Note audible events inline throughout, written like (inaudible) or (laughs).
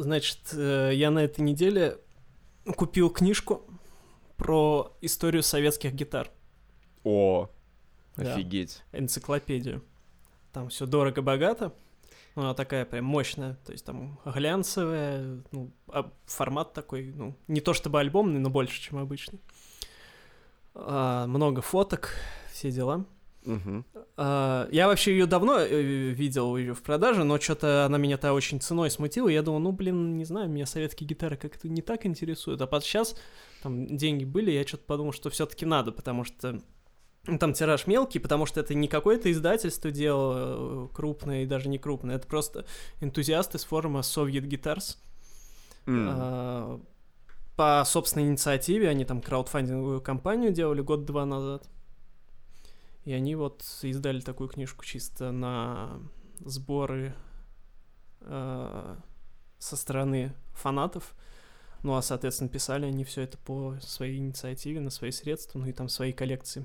Значит, э, я на этой неделе купил книжку про историю советских гитар. О, Да. офигеть. Энциклопедию. Там все дорого-богато. Ну, Она такая прям мощная. То есть там глянцевая, ну, а формат такой, ну, не то чтобы альбомный, но больше, чем обычный. А, много фоток, все дела. А, Я вообще ее давно э, видел ее в продаже, но что-то она меня то очень ценой смутила. Я думал, ну блин, не знаю, меня советские гитары как-то не так интересуют. А под сейчас там деньги были, я что-то подумал, что все-таки надо, потому что там тираж мелкий, потому что это не какое-то издательство дело э, крупное и даже не крупное, это просто энтузиасты с форума Soviet Guitars. А, По собственной инициативе они там краудфандинговую кампанию делали год-два назад. И они вот издали такую книжку чисто на сборы э, со стороны фанатов. Ну, а, соответственно, писали они все это по своей инициативе, на свои средства, ну и там свои коллекции,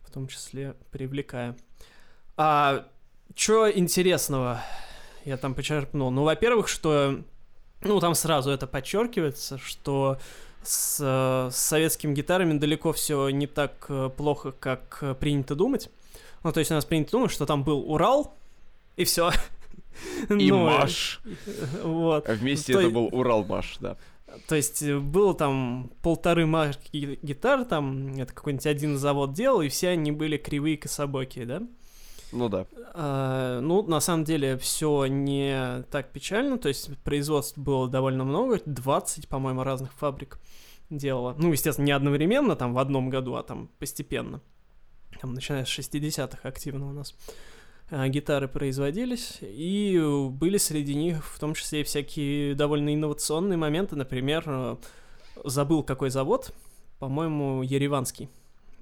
в том числе привлекая. А что интересного я там почерпнул? Ну, во-первых, что ну, там сразу это подчеркивается, что с, э, с советскими гитарами далеко все не так э, плохо, как э, принято думать. Ну, то есть у нас принято думать, что там был Урал, и все. (laughs) И Маш. Вот. А вместе То это был Урал-Маш, да. То есть было там полторы марки ги- гитар, там это какой-нибудь один завод делал, и все они были кривые, кособокие, да? Ну да. А, ну, на самом деле, все не так печально. То есть, производств было довольно много, 20, по-моему, разных фабрик делала. Ну, естественно, не одновременно, там, в одном году, а там постепенно. Там, начиная с 60-х активно у нас а, гитары производились, и были среди них в том числе и всякие довольно инновационные моменты. Например, забыл какой завод, по-моему, Ереванский.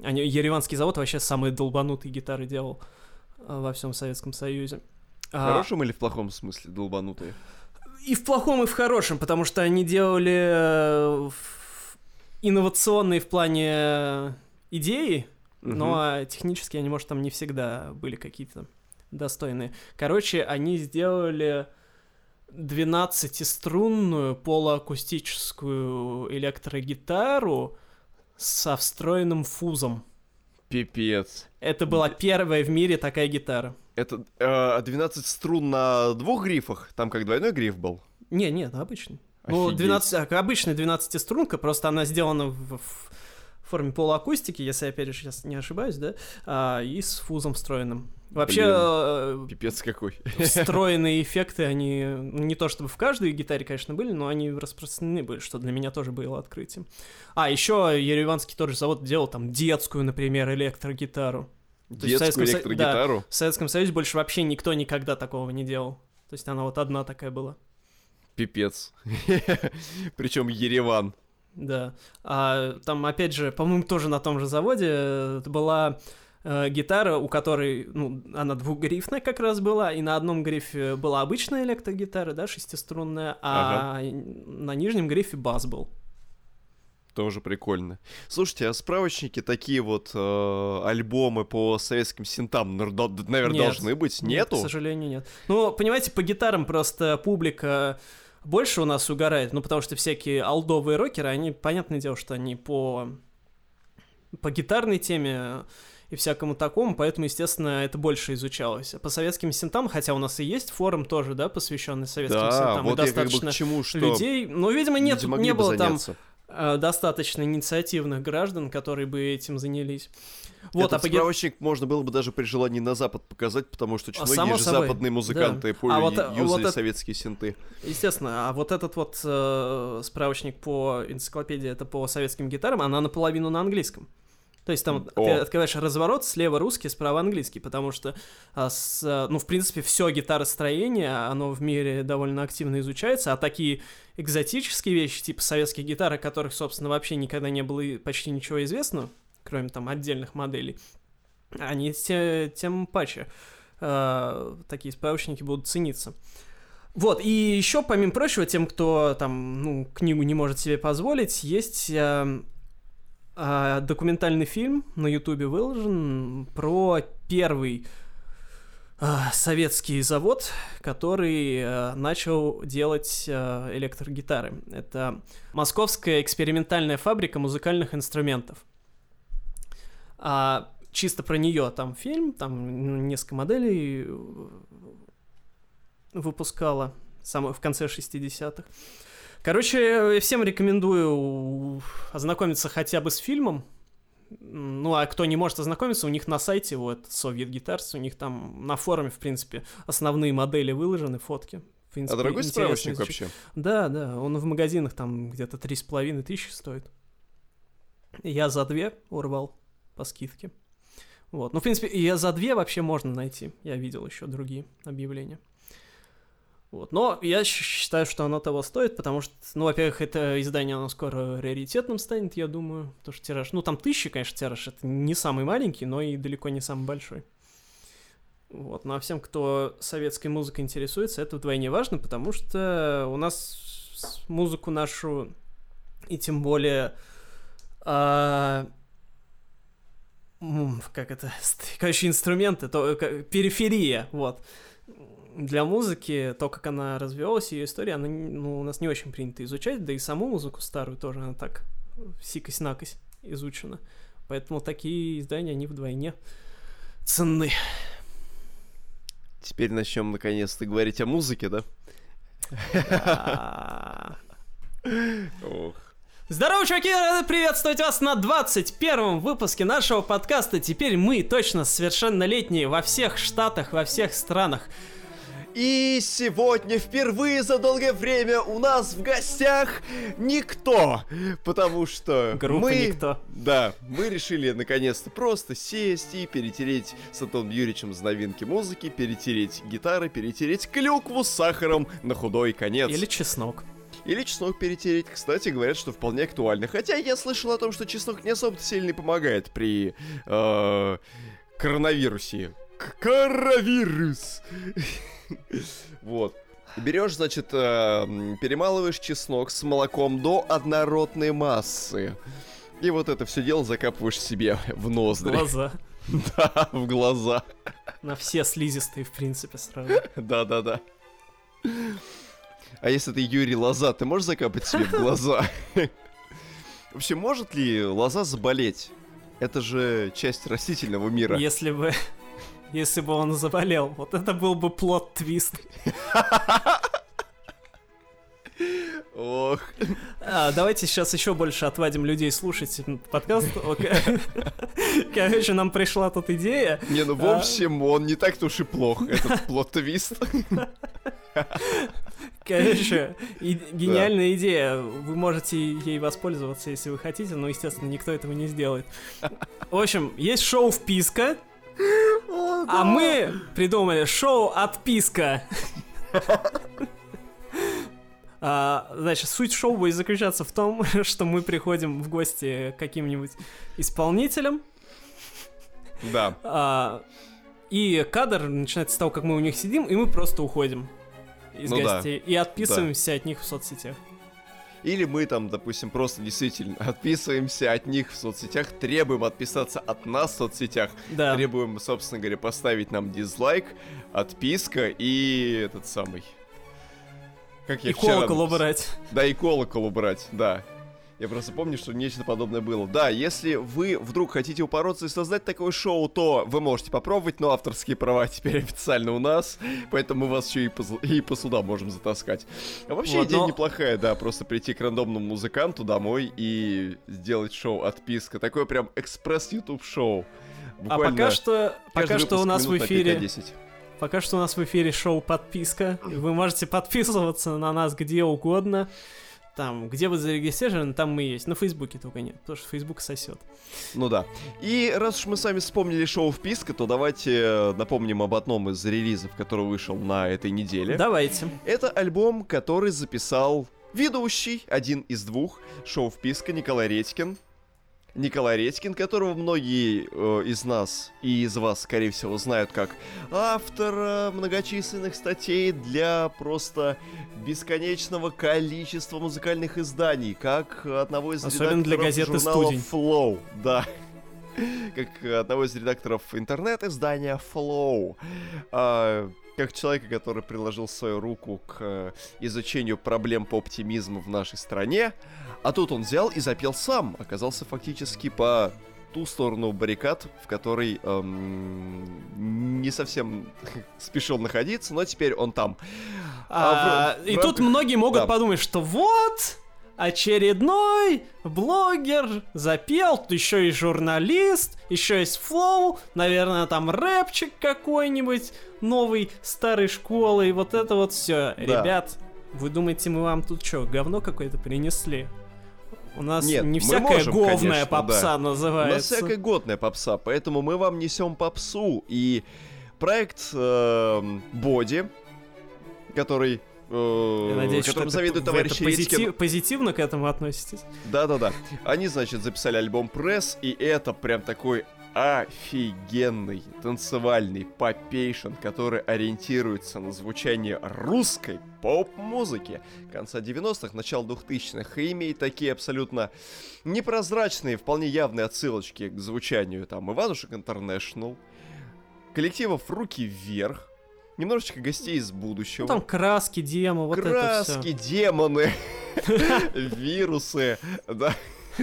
Они, Ереванский завод вообще самые долбанутые гитары делал а, во всем Советском Союзе. В А, хорошем или в плохом смысле долбанутые? и в плохом, и в хорошем, потому что они делали э, инновационные в плане идеи, но Мгм. а, технически они, может, там не всегда были какие-то достойные. Короче, они сделали 12-струнную полуакустическую электрогитару со встроенным фузом. Пипец. Это была первая в мире такая гитара. Это э, 12 струн на двух грифах? Там как двойной гриф был? Не, нет, обычный. Ну, Офигеть. 12, а, обычная 12-струнка, просто она сделана в, в форме полуакустики, если я опять сейчас не ошибаюсь, да, а, и с фузом встроенным. Вообще, Блин. э, Пипец какой. встроенные (laughs) эффекты, они ну, не то чтобы в каждой гитаре, конечно, были, но они распространены были, что для меня тоже было открытием. А, еще Ереванский тот же завод делал там детскую, например, электрогитару. То есть в Детскую Советском Со- да. электрогитару? В Советском Союзе больше вообще никто никогда такого не делал. То есть она вот одна такая была. Пипец. (laughs) Причем Ереван. Да. А, там, опять же, по-моему, тоже на том же заводе э, была э, гитара, у которой, ну, она двухгрифная как раз была, и на одном грифе была обычная электрогитара, да, шестиструнная, а на нижнем грифе бас был. Тоже прикольно. Слушайте, а справочники такие вот э, альбомы по советским синтам, наверное, Нет. должны быть? Нет, Нету? к сожалению, нет. Ну, понимаете, по гитарам просто публика больше у нас угорает, ну, потому что всякие алдовые рокеры, они, понятное дело, что они по, по гитарной теме и всякому такому, поэтому, естественно, это больше изучалось. По советским синтам, хотя у нас и есть форум тоже, да, посвященный советским Да, синтам, вот и я как бы достаточно к чему, что людей, но, видимо, нет, не бы было там заняться. э, достаточно инициативных граждан, которые бы этим занялись. Вот, Этот а по ги- справочник можно было бы даже при желании на Запад показать, потому что очень А, многие же собой, западные музыканты да. пу- А вот, ю- а, вот юзали это- советские синты. Естественно, а вот этот вот э, справочник по энциклопедии, это по советским гитарам, она наполовину на английском. То есть там О. ты открываешь разворот, слева русский, справа английский, потому что, а, с, а, ну, в принципе, все гитаростроение, оно в мире довольно активно изучается, а такие экзотические вещи, типа советских гитар, о которых, собственно, вообще никогда не было и почти ничего известно, кроме там отдельных моделей, они те- тем паче э, такие справочники будут цениться. Вот, и еще, помимо прочего, тем, кто там, ну, книгу не может себе позволить, есть э, э, документальный фильм на Ютубе выложен про первый а, советский завод, который э, начал делать электрогитары. Это Московская экспериментальная фабрика музыкальных инструментов. А чисто про нее там фильм, там ну, несколько моделей э, выпускала самое в конце 60-х. Короче, всем рекомендую ознакомиться хотя бы с фильмом. Ну, а кто не может ознакомиться, у них на сайте, вот, Soviet Guitars, у них там на форуме, в принципе, основные модели выложены, фотки. В принципе, а дорогой справочник вообще? Да, да, он в магазинах там где-то три с половиной тысячи стоит. Я за две урвал по скидке. Вот. Ну, в принципе, я за две вообще можно найти. Я видел еще другие объявления. Вот. Но я считаю, что оно того стоит, потому что, ну, во-первых, это издание, оно скоро раритетным станет, я думаю, потому что тираж, ну, там тысячи, конечно, тираж, это не самый маленький, но и далеко не самый большой. Вот, ну а всем, кто советской музыкой интересуется, это вдвойне важно, потому что у нас музыку нашу, и тем более, а, как это, (laughs) короче, инструменты, то, периферия, вот, для музыки, то, как она развивалась, ее история, она ну, у нас не очень принято изучать, да и саму музыку старую тоже она так сикось-накось изучена. Поэтому такие издания, они вдвойне ценны. Теперь начнем наконец-то говорить о музыке, да? Ох. Здорово, чуваки! Рады приветствовать вас на 21 выпуске нашего подкаста. Теперь мы точно совершеннолетние во всех штатах, во всех странах. И сегодня впервые за долгое время у нас в гостях никто, потому что Группа мы... никто. Да, мы решили наконец-то просто сесть и перетереть с Антоном Юрьевичем с новинки музыки, перетереть гитары, перетереть клюкву с сахаром на худой конец. Или чеснок. Или чеснок перетереть. Кстати, говорят, что вполне актуально. Хотя я слышал о том, что чеснок не особо сильно помогает при э, коронавирусе. Коронавирус! (laughs) Вот. Берешь, значит, э, перемалываешь чеснок с молоком до однородной массы. И вот это все дело закапываешь себе в ноздри. В глаза. (laughs) Да, в глаза. На все слизистые, в принципе, сразу. (laughs) Да-да-да. А если ты Юрий Лоза, ты можешь закапать себе в глаза? (laughs) Вообще, может ли лоза заболеть? Это же часть растительного мира. Если бы если бы он заболел. Вот это был бы plot twist. Ох. А, давайте сейчас еще больше отвадим людей слушать подкаст. Короче, нам пришла тут идея. Не, ну в а, общем, он не так-то уж и плох, этот plot twist. (laughs) Короче, и, (laughs) гениальная да. идея. Вы можете ей воспользоваться, если вы хотите, но, естественно, никто этого не сделает. В общем, есть шоу «Вписка», а мы придумали шоу «Отписка». А, значит, суть шоу будет заключаться в том, (laughs) что мы приходим в гости к каким-нибудь исполнителям. Да. А, и кадр начинается с того, как мы у них сидим, и мы просто уходим из ну гостей да. и отписываемся да. от них в соцсетях. Или мы там, допустим, просто действительно (laughs) отписываемся от них в соцсетях, требуем отписаться от нас в соцсетях, да. требуем, собственно говоря, поставить нам дизлайк, отписка и этот самый... Как я и колокол убрать. Да, и колокол убрать, да. Я просто помню, что нечто подобное было. Да, если вы вдруг хотите упороться и создать такое шоу, то вы можете попробовать, но авторские права (laughs) теперь официально у нас, поэтому мы вас еще и по, и по судам можем затаскать. А вообще вот, идея но... неплохая, да, просто прийти к рандомному музыканту домой и сделать шоу «Отписка». Такое прям экспресс YouTube шоу. а пока что, пока что у нас в эфире... Пока что у нас в эфире шоу «Подписка». Вы можете подписываться на нас где угодно. Там, где вы зарегистрированы, там мы есть. На Фейсбуке только нет, потому что Фейсбук сосет. Ну да. И раз уж мы сами вспомнили шоу «Вписка», то давайте э, напомним об одном из релизов, который вышел на этой неделе. Давайте. Это альбом, который записал ведущий, один из двух, шоу «Вписка» Николай Редькин. Николай Редькин, которого многие э, из нас и из вас, скорее всего, знают как автора многочисленных статей для просто бесконечного количества музыкальных изданий, как одного из Особенно для газеты журнала Flow, да. как одного из редакторов интернет-издания Flow. Как человека, который приложил свою руку к изучению проблем по оптимизму в нашей стране, а тут он взял и запел сам, оказался фактически по ту сторону баррикад, в которой эм, не совсем (laughs) спешил находиться, но теперь он там. А, а в, и в рамках... тут многие могут да. подумать, что вот очередной блогер запел, тут еще и журналист, еще есть флоу, наверное, там рэпчик какой-нибудь новый старой школы, и вот это вот все. Да. Ребят, вы думаете, мы вам тут что, говно какое-то принесли? У нас Нет, не всякая можем, говная конечно, попса да. называется. У нас всякая годная попса, поэтому мы вам несем попсу. И проект э, Боди, который я надеюсь, которым что завидует товарищ позитив, позитивно к этому относитесь. Да-да-да. Они, значит, записали альбом «Пресс», и это прям такой офигенный танцевальный попейшн, который ориентируется на звучание русской поп-музыки конца 90-х, начала 2000-х, и имеет такие абсолютно непрозрачные, вполне явные отсылочки к звучанию там Иванушек Интернешнл, коллективов «Руки вверх», немножечко гостей из будущего. Ну, там краски, демо, вот краски, это все. демоны, (laughs) вирусы, да.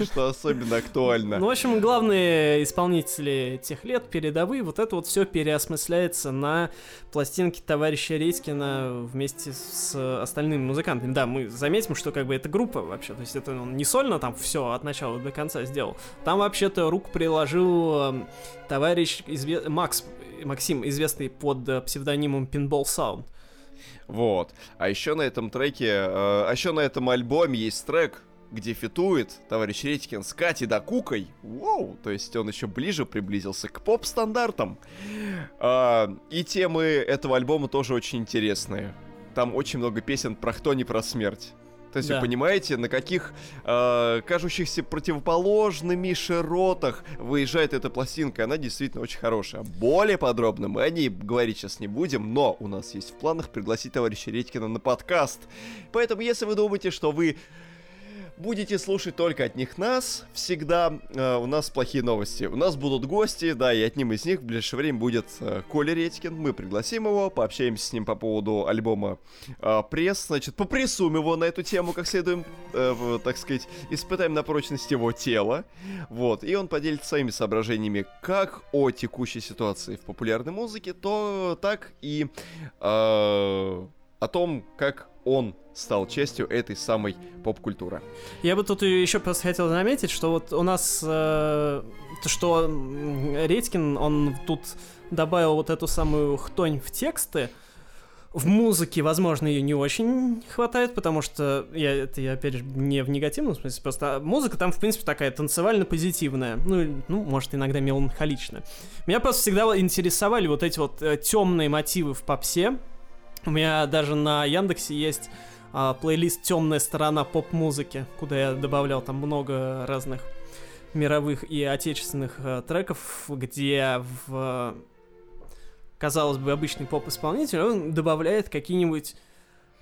что особенно актуально. Ну, в общем, главные исполнители тех лет, передовые, вот это вот все переосмысляется на пластинке товарища Редькина вместе с остальными музыкантами. Да, мы заметим, что как бы это группа вообще, то есть это он не сольно там все от начала до конца сделал. Там вообще-то руку приложил эм, товарищ изве... Макс, Максим, известный под э, псевдонимом Pinball Sound. Вот. А еще на этом треке, э, а еще на этом альбоме есть трек, где фитует товарищ Редькин с Катей да Кукой. Воу, то есть он еще ближе приблизился к поп-стандартам. А, и темы этого альбома тоже очень интересные. Там очень много песен про кто не про смерть. То есть да. вы понимаете, на каких э, кажущихся противоположными широтах выезжает эта пластинка. Она действительно очень хорошая. Более подробно мы о ней говорить сейчас не будем, но у нас есть в планах пригласить товарища Редькина на подкаст. Поэтому, если вы думаете, что вы будете слушать только от них нас, всегда э, у нас плохие новости. У нас будут гости, да, и одним из них в ближайшее время будет э, Коля Редькин. Мы пригласим его, пообщаемся с ним по поводу альбома э, «Пресс». Значит, попрессуем его на эту тему, как следуем, э, так сказать, испытаем на прочность его тела. Вот, и он поделится своими соображениями как о текущей ситуации в популярной музыке, то так и э, о том, как он стал частью этой самой поп-культуры. Я бы тут еще просто хотел заметить, что вот у нас, э, что Редькин, он тут добавил вот эту самую хтонь в тексты, в музыке, возможно, ее не очень хватает, потому что я это я опять же не в негативном смысле, просто музыка там, в принципе, такая танцевально-позитивная, ну, ну, может, иногда меланхоличная. Меня просто всегда интересовали вот эти вот э, темные мотивы в попсе. У меня даже на Яндексе есть а, плейлист «Темная сторона поп-музыки», куда я добавлял там много разных мировых и отечественных а, треков, где в, казалось бы, обычный поп-исполнитель, он добавляет какие-нибудь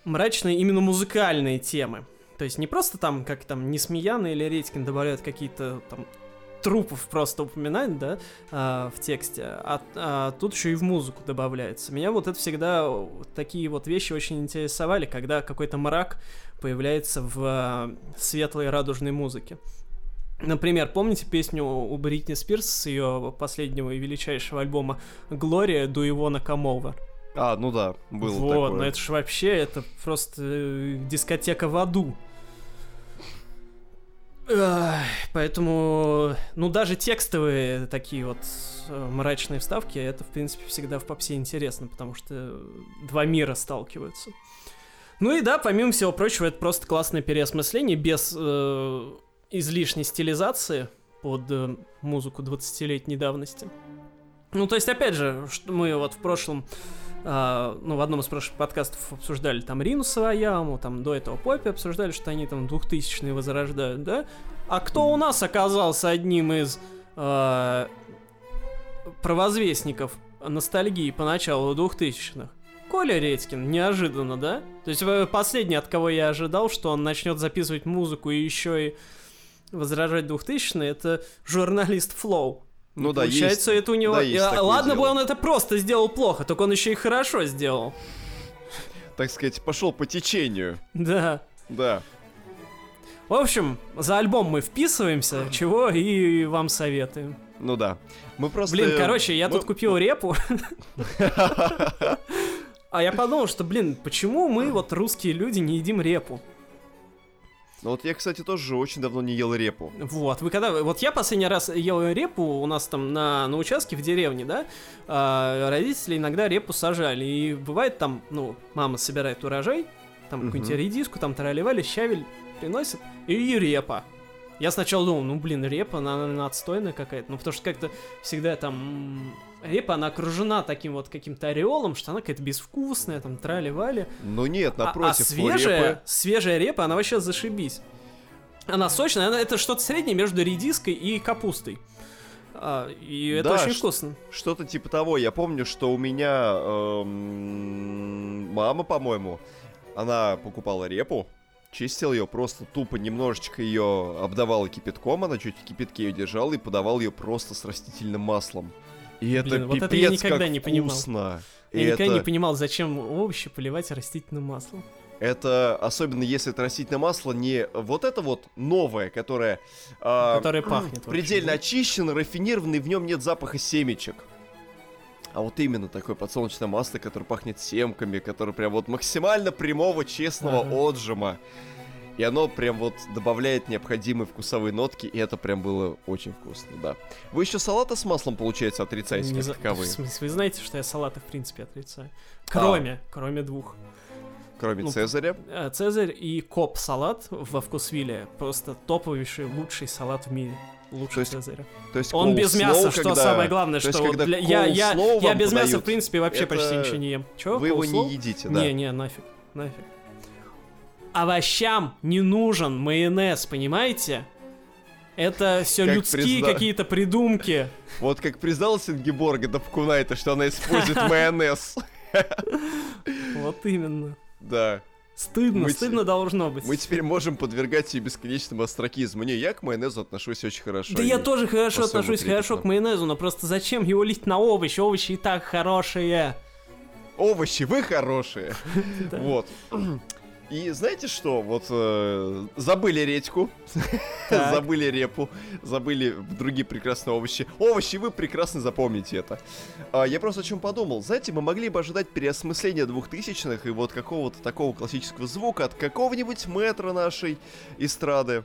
мрачные именно музыкальные темы. То есть не просто там, как там, Несмеяна или Редькин добавляют какие-то там трупов просто упоминать, да, а, в тексте, а, а тут еще и в музыку добавляется. Меня вот это всегда такие вот вещи очень интересовали, когда какой-то мрак появляется в а, светлой радужной музыке. Например, помните песню у Бритни Спирс с ее последнего и величайшего альбома «Глория» до его Накамова? А, ну да, было вот, такое. Вот, но это же вообще, это просто э, дискотека в аду. Поэтому, ну, даже текстовые такие вот э, мрачные вставки, это, в принципе, всегда в попсе интересно, потому что два мира сталкиваются. Ну и да, помимо всего прочего, это просто классное переосмысление без э, излишней стилизации под э, музыку 20-летней давности. Ну, то есть, опять же, что мы вот в прошлом Uh, ну, в одном из прошлых подкастов обсуждали там Рину Саваяму, там до этого Поппи обсуждали, что они там 2000-е возрождают, да? А кто у нас оказался одним из uh, провозвестников ностальгии по началу 2000-х? Коля Редькин, неожиданно, да? То есть э, последний, от кого я ожидал, что он начнет записывать музыку и еще и возражать 2000-е, это журналист Flow. Ну да, Получается, есть. это у него... да, есть а, Ладно бы дело. он это просто сделал плохо, только он еще и хорошо сделал. Так сказать, пошел по течению. Да. Да. В общем, за альбом мы вписываемся, чего и вам советуем. Ну да. Мы просто... Блин, короче, я мы- тут купил репу. (laughs) А я подумал, что, блин, почему мы, вот русские люди, не едим репу? Ну вот я, кстати, тоже очень давно не ел репу. Вот, вы когда... Вот я последний раз ел репу у нас там на, на участке в деревне, да? а, родители иногда репу сажали. И бывает там, ну, мама собирает урожай, там какую-нибудь редиску, там тролливали, щавель приносит, и репа. Я сначала думал, ну, блин, репа, она, наверное, отстойная какая-то. Ну, потому что как-то всегда там... Репа, она окружена таким вот каким-то ореолом, что она какая-то безвкусная, там, трали-вали. Ну нет, А- напротив, а, у свежая, репы- свежая репа, она вообще зашибись. Она сочная, она, это что-то среднее между редиской и капустой. А, и это Да, очень вкусно. Что-то типа того. Я помню, что у меня эм, мама, по-моему, она покупала репу, чистила ее просто тупо, немножечко ее обдавала кипятком, она чуть в кипятке ее держала и подавал ее просто с растительным маслом. И это Блин, вот пипец это я никогда как не понимал. вкусно. И Я никогда не это, понимал, зачем овощи поливать растительным маслом. это, особенно если это растительное масло, не вот это вот новое, которое а, Которое пахнет. предельно да. очищен, рафинированный, в нем нет запаха семечек. А вот именно такое подсолнечное масло, которое пахнет семками, которое прям вот максимально прямого, честного Ага. отжима. И оно прям вот добавляет необходимые вкусовые нотки, и это прям было очень вкусно, да. Вы еще салата с маслом, получается, отрицаете Не за- таковые, В смысле, вы знаете, что я салаты в принципе отрицаю. А. Кроме, кроме двух. кроме ну, Цезаря. Э, Цезарь и коп салат во вкусвилле. Просто топовейший, лучший салат в мире. Лучше То есть Цезаря. То есть Он без мяса, что когда- самое главное, то есть что вот когда для- я, я, я без мяса, в принципе, вообще почти это ничего не ем. Чего? Вы его не едите, да. Не, не, нафиг, нафиг. Овощам не нужен майонез, понимаете? Это все Как людские призна- какие-то придумки. (laughs) Вот как признал Сингеборга до Пкунайта, что она использует (laughs) майонез. Вот именно. Да. Стыдно, Мы те- стыдно должно быть. Мы теперь можем подвергать себе бесконечному остракизму. Не, я к майонезу отношусь очень хорошо. Да я тоже хорошо отношусь хорошо трепетно. к майонезу, но просто зачем его лить на овощи? Овощи и так хорошие. Овощи, вы хорошие. (laughs) Вот. И знаете что? Вот э, забыли редьку, (laughs) забыли репу, забыли другие прекрасные овощи. Овощи, вы прекрасно запомните это. А, я просто о чем подумал. Знаете, мы могли бы ожидать переосмысления двухтысячных и вот какого-то такого классического звука от какого-нибудь метра нашей эстрады.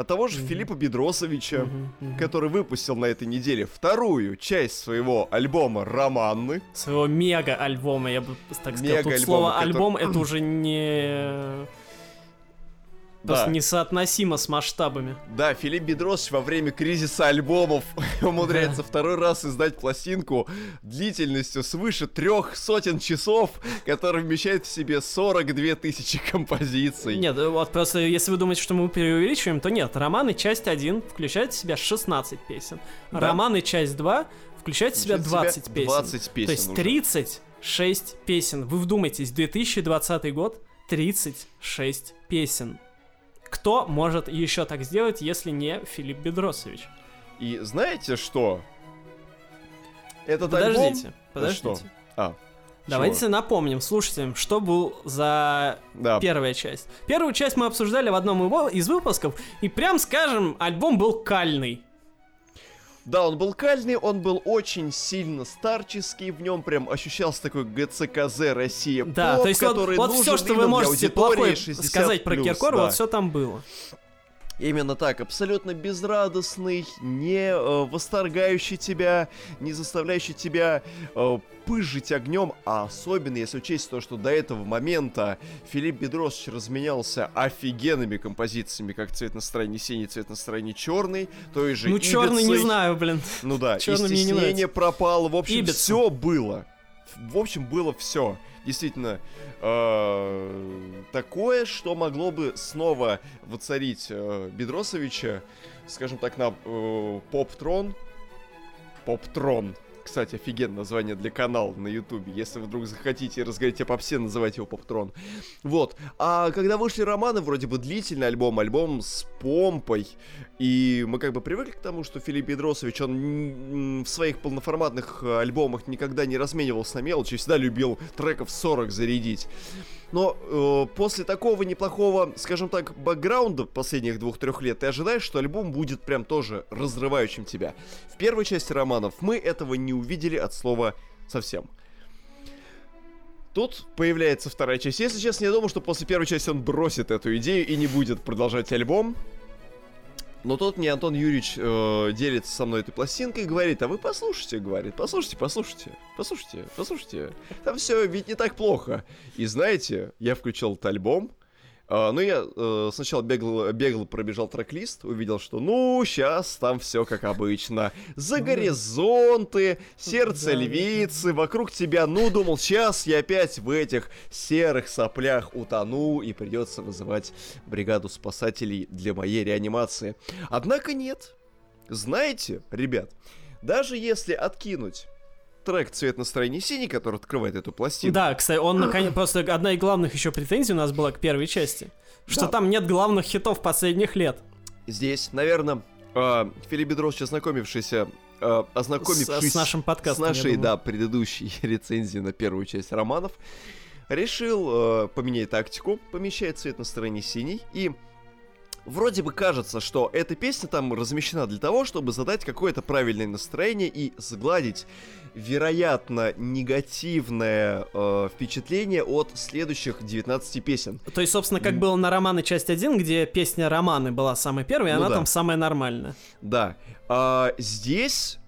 От того же Мгм. Филиппа Бедросовича. Мгм, мгм. который выпустил на этой неделе вторую часть своего альбома «Романны». Своего мега-альбома, я бы так сказал. Тут Мега-альбома, слово который- альбом это (clears throat) уже не... Просто Да. несоотносимо с масштабами. Да, Филипп Бедросович во время кризиса альбомов (laughs) умудряется второй раз издать пластинку длительностью свыше трех сотен часов, которая вмещает в себе 42 тысячи композиций. Нет, э, вот просто если вы думаете, что мы преувеличиваем, то нет. Романы часть 1 включает в себя 16 песен. Да. Романы часть 2 включает в себя Включает в 20 себя песен. 20 песен То есть уже. 36 песен. Вы вдумайтесь, 2020 год, 36 песен. Кто может еще так сделать, если не Филипп Бедросович? И знаете что? Этот альбом... Подождите, Да подождите. что? А, Давайте чего? напомним слушателям, что был за Да, первая часть. Первую часть мы обсуждали в одном из выпусков, и прям скажем, альбом был кальный. Да, он был кальный, он был очень сильно старческий, в нем прям ощущался такой ГЦКЗ Россия Да, поп, то есть вот, который вот нужен все, что вы можете плохое 60+, сказать про Киркорова, да. вот все там было. Именно так, абсолютно безрадостный, не э, восторгающий тебя, не заставляющий тебя э, пыжить огнем, а особенно если учесть то, что до этого момента Филипп Бедросович разменялся офигенными композициями, как цвет настроения синий, цвет настроения черный, той же Ну, черный не знаю, блин. Ну да, Чёрный и мне не стеснение нравится. пропало, в общем, Ибица. все было. В общем, было все. Действительно, э, такое, что могло бы снова воцарить э, Бедросовича, скажем так, на э, поп-трон. Поп-трон. Кстати, офигенное название для канала на ютубе. Если вдруг захотите разговаривать о попсе, называйте его Поптрон. Вот. А когда вышли романы, вроде бы длительный альбом, альбом с помпой. И мы как бы привыкли к тому, что Филипп Бедросович, он в своих полноформатных э, альбомах никогда не разменивался на мелочи, всегда любил треков 40 зарядить. Но э, после такого неплохого, скажем так, бэкграунда последних двух-трех лет, ты ожидаешь, что альбом будет прям тоже разрывающим тебя. В первой части романов мы этого не увидели от слова совсем. Тут появляется вторая часть. Если честно, я думал, что после первой части он бросит эту идею и не будет продолжать альбом. Но тут мне Антон Юрьевич э, делится со мной этой пластинкой и говорит, а вы послушайте, говорит, послушайте, послушайте, послушайте, послушайте. Там все ведь не так плохо. И знаете, я включил этот альбом, а, ну, я э, сначала бегал, бегал, пробежал трек-лист, увидел, что, ну, сейчас там все как обычно. За ну горизонты, сердце львицы, вокруг тебя, ну, думал, сейчас я опять в этих серых соплях утону, и придется вызывать бригаду спасателей для моей реанимации. Однако нет. Знаете, ребят, даже если откинуть трек «Цвет настроения синий», который открывает эту пластину. Да, кстати, он наконец... Просто одна из главных еще претензий у нас была к первой части. Что да. там нет главных хитов последних лет. Здесь, наверное, э, Филипп Бедросович, ознакомившийся э, ознакомившись с, с нашим подкастом, с нашей, да, предыдущей (laughs) рецензией на первую часть романов, решил э, поменять тактику, помещает цвет настроения синий и вроде бы кажется, что эта песня там размещена для того, чтобы задать какое-то правильное настроение и сгладить, вероятно, негативное э, впечатление от следующих 19 песен. То есть, собственно, как было на романы часть 1, где песня романы была самой первой, и ну она да. там самая нормальная. Да. А, здесь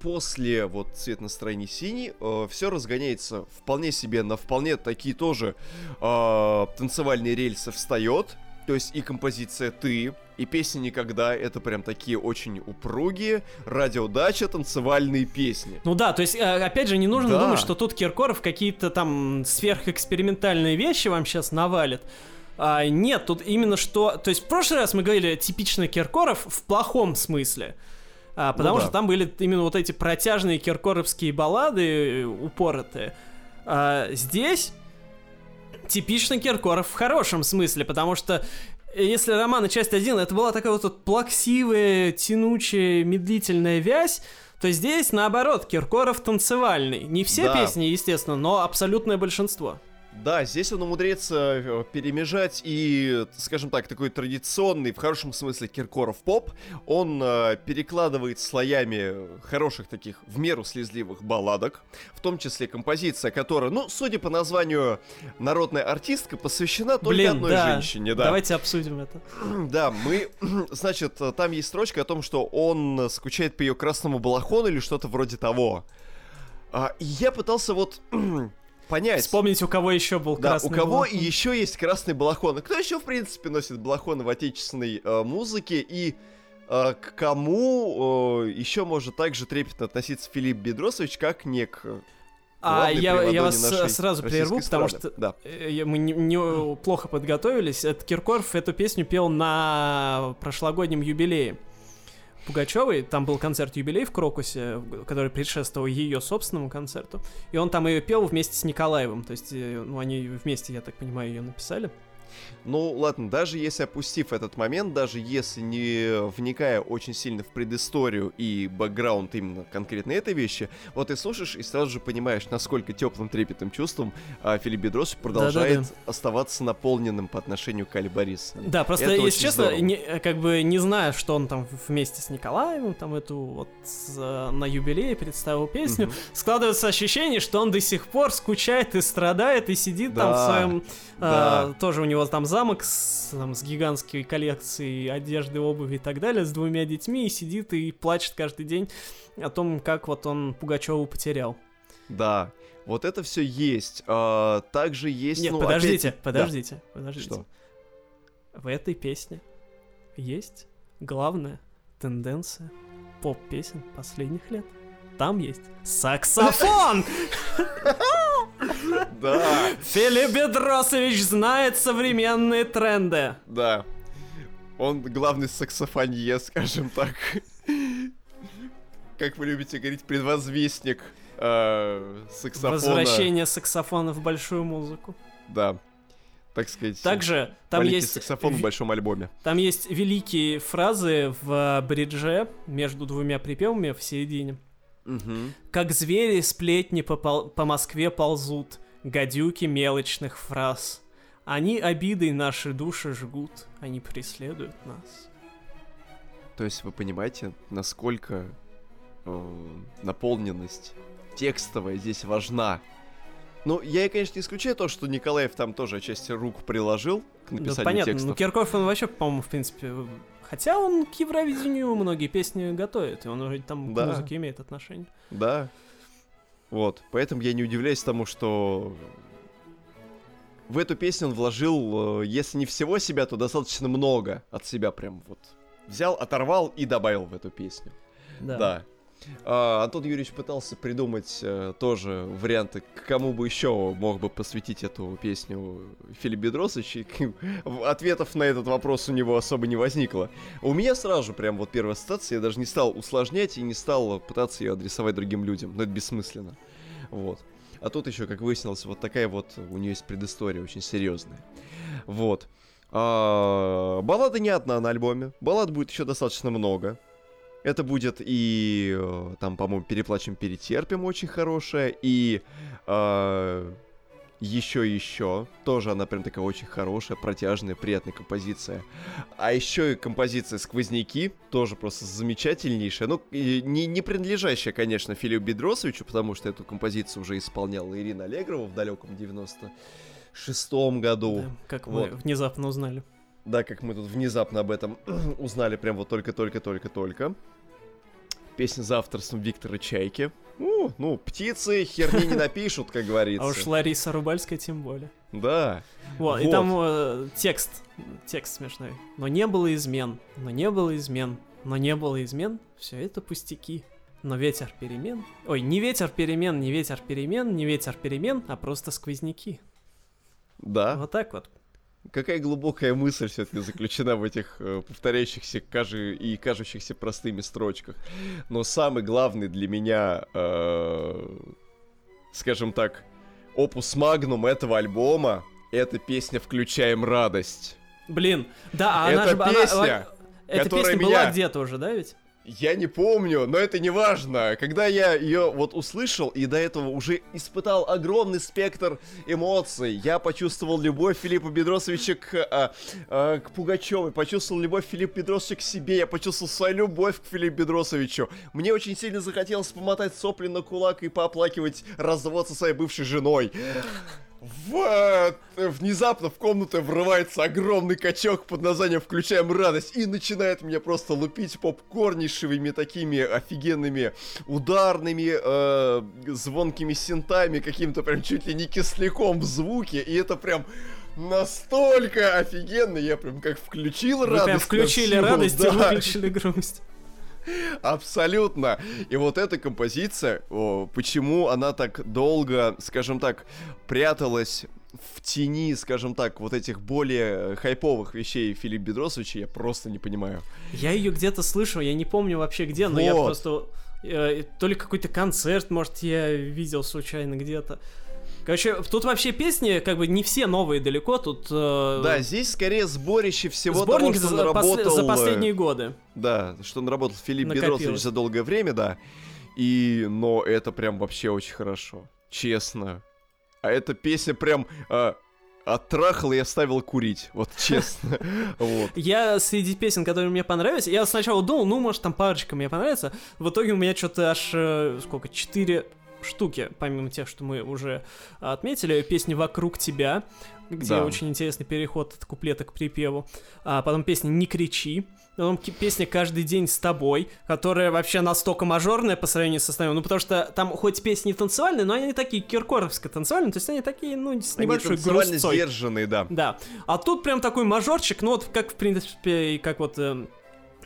после вот цвет настроения синий э, все разгоняется вполне себе на вполне такие тоже э, танцевальные рельсы встает то есть и композиция «Ты», и песни «Никогда» — это прям такие очень упругие, радиодача, танцевальные песни. Ну да, то есть, э, опять же, не нужно да. думать, что тут Киркоров какие-то там сверхэкспериментальные вещи вам сейчас навалит. А, нет, тут именно что... То есть в прошлый раз мы говорили типичный Киркоров в плохом смысле. А, потому ну, да. что там были именно вот эти протяжные киркоровские баллады, э, упоротые. А, здесь типичный Киркоров в хорошем смысле, потому что э, если романы часть 1 это была такая вот, вот плаксивая, тянучая, медлительная вязь, то здесь, наоборот, Киркоров танцевальный. Не все да. песни, естественно, но абсолютное большинство. Да, здесь он умудряется э, перемежать и, скажем так, такой традиционный, в хорошем смысле, Киркоров поп. Он э, перекладывает слоями хороших таких, в меру слезливых балладок, в том числе композиция, которая, ну, судя по названию, народная артистка, посвящена только Блин, одной да. женщине. Да, давайте обсудим это. (clears throat) Да, мы, (clears throat) значит, там есть строчка о том, что он скучает по ее красному балахону или что-то вроде того. А, и я пытался вот (clears throat) понять. Вспомнить, у кого еще был да, красный у кого балахон. еще есть красный балахон. Кто еще, в принципе, носит балахоны в отечественной э, музыке и э, к кому э, еще может также трепетно относиться Филипп Бедросович, как не к а я, я вас сразу прерву, потому что да. Э, мы не, не плохо подготовились. Это Киркоров эту песню пел на прошлогоднем юбилее. Пугачевой. Там был концерт юбилей в Крокусе, который предшествовал ее собственному концерту. И он там ее пел вместе с Николаевым. То есть, э, ну, они вместе, я так понимаю, ее написали. Ну, ладно, даже если опустив этот момент, даже если не вникая очень сильно в предысторию и бэкграунд именно конкретно этой вещи, вот ты слушаешь и сразу же понимаешь, насколько теплым трепетным чувством а, Филипп Бедросов продолжает Да-да-да. оставаться наполненным по отношению к Али Борисовне. Да, просто, Это если честно, не, как бы не знаю, что он там вместе с Николаевым, там эту вот с, на юбилее представил песню, угу. складывается ощущение, что он до сих пор скучает и страдает, и сидит да, там в своем... Да. А, тоже у него там замок с, там, с гигантской коллекцией одежды, обуви и так далее, с двумя детьми, и сидит и плачет каждый день о том, как вот он Пугачеву потерял. Да, вот это все есть. А, также есть. Нет, ну, подождите, опять... подождите, да. подождите. Что? В этой песне есть главная тенденция поп-песен последних лет. Там есть саксофон! (laughs) (laughs) Да. Филипп Бедросович знает современные тренды. Да. Он главный саксофонье, скажем так. как вы любите говорить, предвозвестник э, саксофона. Возвращение саксофона в большую музыку. Да. Так сказать. Также там есть... саксофон в большом альбоме. Там есть великие фразы в бридже между двумя припевами в середине. Угу. Как звери сплетни по, пол- по Москве ползут, гадюки мелочных фраз. Они обидой наши души жгут, они преследуют нас. То есть вы понимаете, насколько э, наполненность текстовая здесь важна. Ну, я, конечно, не исключаю то, что Николаев там тоже отчасти рук приложил к Да, написанию понятно, текстов. ну Киркоров, он вообще, по-моему, в принципе... Хотя он к Евровидению многие песни готовит, и он уже там Да. к музыке имеет отношение. Да. Вот. Поэтому я не удивляюсь тому, что в эту песню он вложил, э, если не всего себя, то достаточно много от себя прям вот. Взял, оторвал и добавил в эту песню. Да. А, Антон Юрьевич пытался придумать э, тоже варианты, кому бы еще мог бы посвятить эту песню Филипп Бедросович, и ответов на этот вопрос у него особо не возникло. У меня сразу же прям вот первая ассоциация, я даже не стал усложнять и не стал пытаться ее адресовать другим людям, но это бессмысленно. Вот. А тут еще, как выяснилось, вот такая вот у нее есть предыстория очень серьезная. Вот. А, баллада не одна на альбоме. Баллад будет еще достаточно много. Это будет и э, там, по-моему, переплачем, перетерпим очень хорошая, и еще еще тоже она прям такая очень хорошая, протяжная, приятная композиция. А еще и композиция Сквозняки тоже просто замечательнейшая. Ну, не, не принадлежащая, конечно, Филиппу Бедросовичу, потому что эту композицию уже исполняла Ирина Аллегрова в далеком 96-м году. Да, как Вот. мы внезапно узнали. Да, как мы тут внезапно об этом (clears throat) узнали прям вот только-только-только-только. Песня за авторством Виктора Чайки. Ну, ну, птицы херни не напишут, как говорится. А уж Лариса Рубальская тем более. Да. Вот, и Вот. там э, текст, текст смешной. Но не было измен, но не было измен, но не было измен, все это пустяки. Но ветер перемен... Ой, не ветер перемен, не ветер перемен, не ветер перемен, а просто сквозняки. Да. Вот так вот. Какая глубокая мысль все-таки заключена в этих э, повторяющихся кажи- и кажущихся простыми строчках. Но самый главный для меня, э, скажем так, опус магнум этого альбома это песня «Включаем радость». Блин, да, а она же... она- песня, эта которая песня была меня- где-то уже, да, ведь? Я не помню, но это не важно. Когда я ее вот услышал и до этого уже испытал огромный спектр эмоций, я почувствовал любовь Филиппа Бедросовича к, а, а, к Пугачевой, почувствовал любовь Филиппа Бедросовича к себе, я почувствовал свою любовь к Филиппу Бедросовичу. Мне очень сильно захотелось помотать сопли на кулак и пооплакивать развод со своей бывшей женой. В... Внезапно в комнату врывается огромный качок под названием «Включаем радость» и начинает меня просто лупить попкорнейшими такими офигенными ударными, э, звонкими синтами, каким-то прям чуть ли не кисляком в звуке, и это прям настолько офигенно, я прям как включил Вы радость. прям включили радость и да. выключили (laughs) грусть. (laughs) Абсолютно. И вот эта композиция, о, почему она так долго, скажем так, пряталась в тени, скажем так, вот этих более хайповых вещей Филиппа Бедросовича, я просто не понимаю. Я ее где-то слышал, я не помню вообще где, но я просто... э, то ли какой-то концерт, может, я видел случайно где-то. Короче, тут вообще песни, как бы не все новые далеко, тут... э, Да, здесь скорее сборище всего сборник того, что за, наработал... за э, последние годы. Да, что наработал Филипп Накопилось. Бедросович за долгое время, да. И, но это прям вообще очень хорошо. Честно. А эта песня прям а, оттрахала и оставила курить. Вот (laughs) честно. Вот. Я среди песен, которые мне понравились, я сначала думал, ну, может, там парочка мне понравится. В итоге у меня что-то аж, э, сколько, четыре штуки, помимо тех, что мы уже отметили. Песни «Вокруг тебя», где Да. очень интересный переход от куплета к припеву. А потом песня «Не кричи». Потом песня «Каждый день с тобой», которая вообще настолько мажорная по сравнению с остальным. Ну, потому что там хоть песни танцевальные, но они такие киркоровско-танцевальные, то есть они такие, ну, с небольшой грустцой. сдержанные, да. Да. А тут прям такой мажорчик, ну вот как, в принципе, и как вот эм,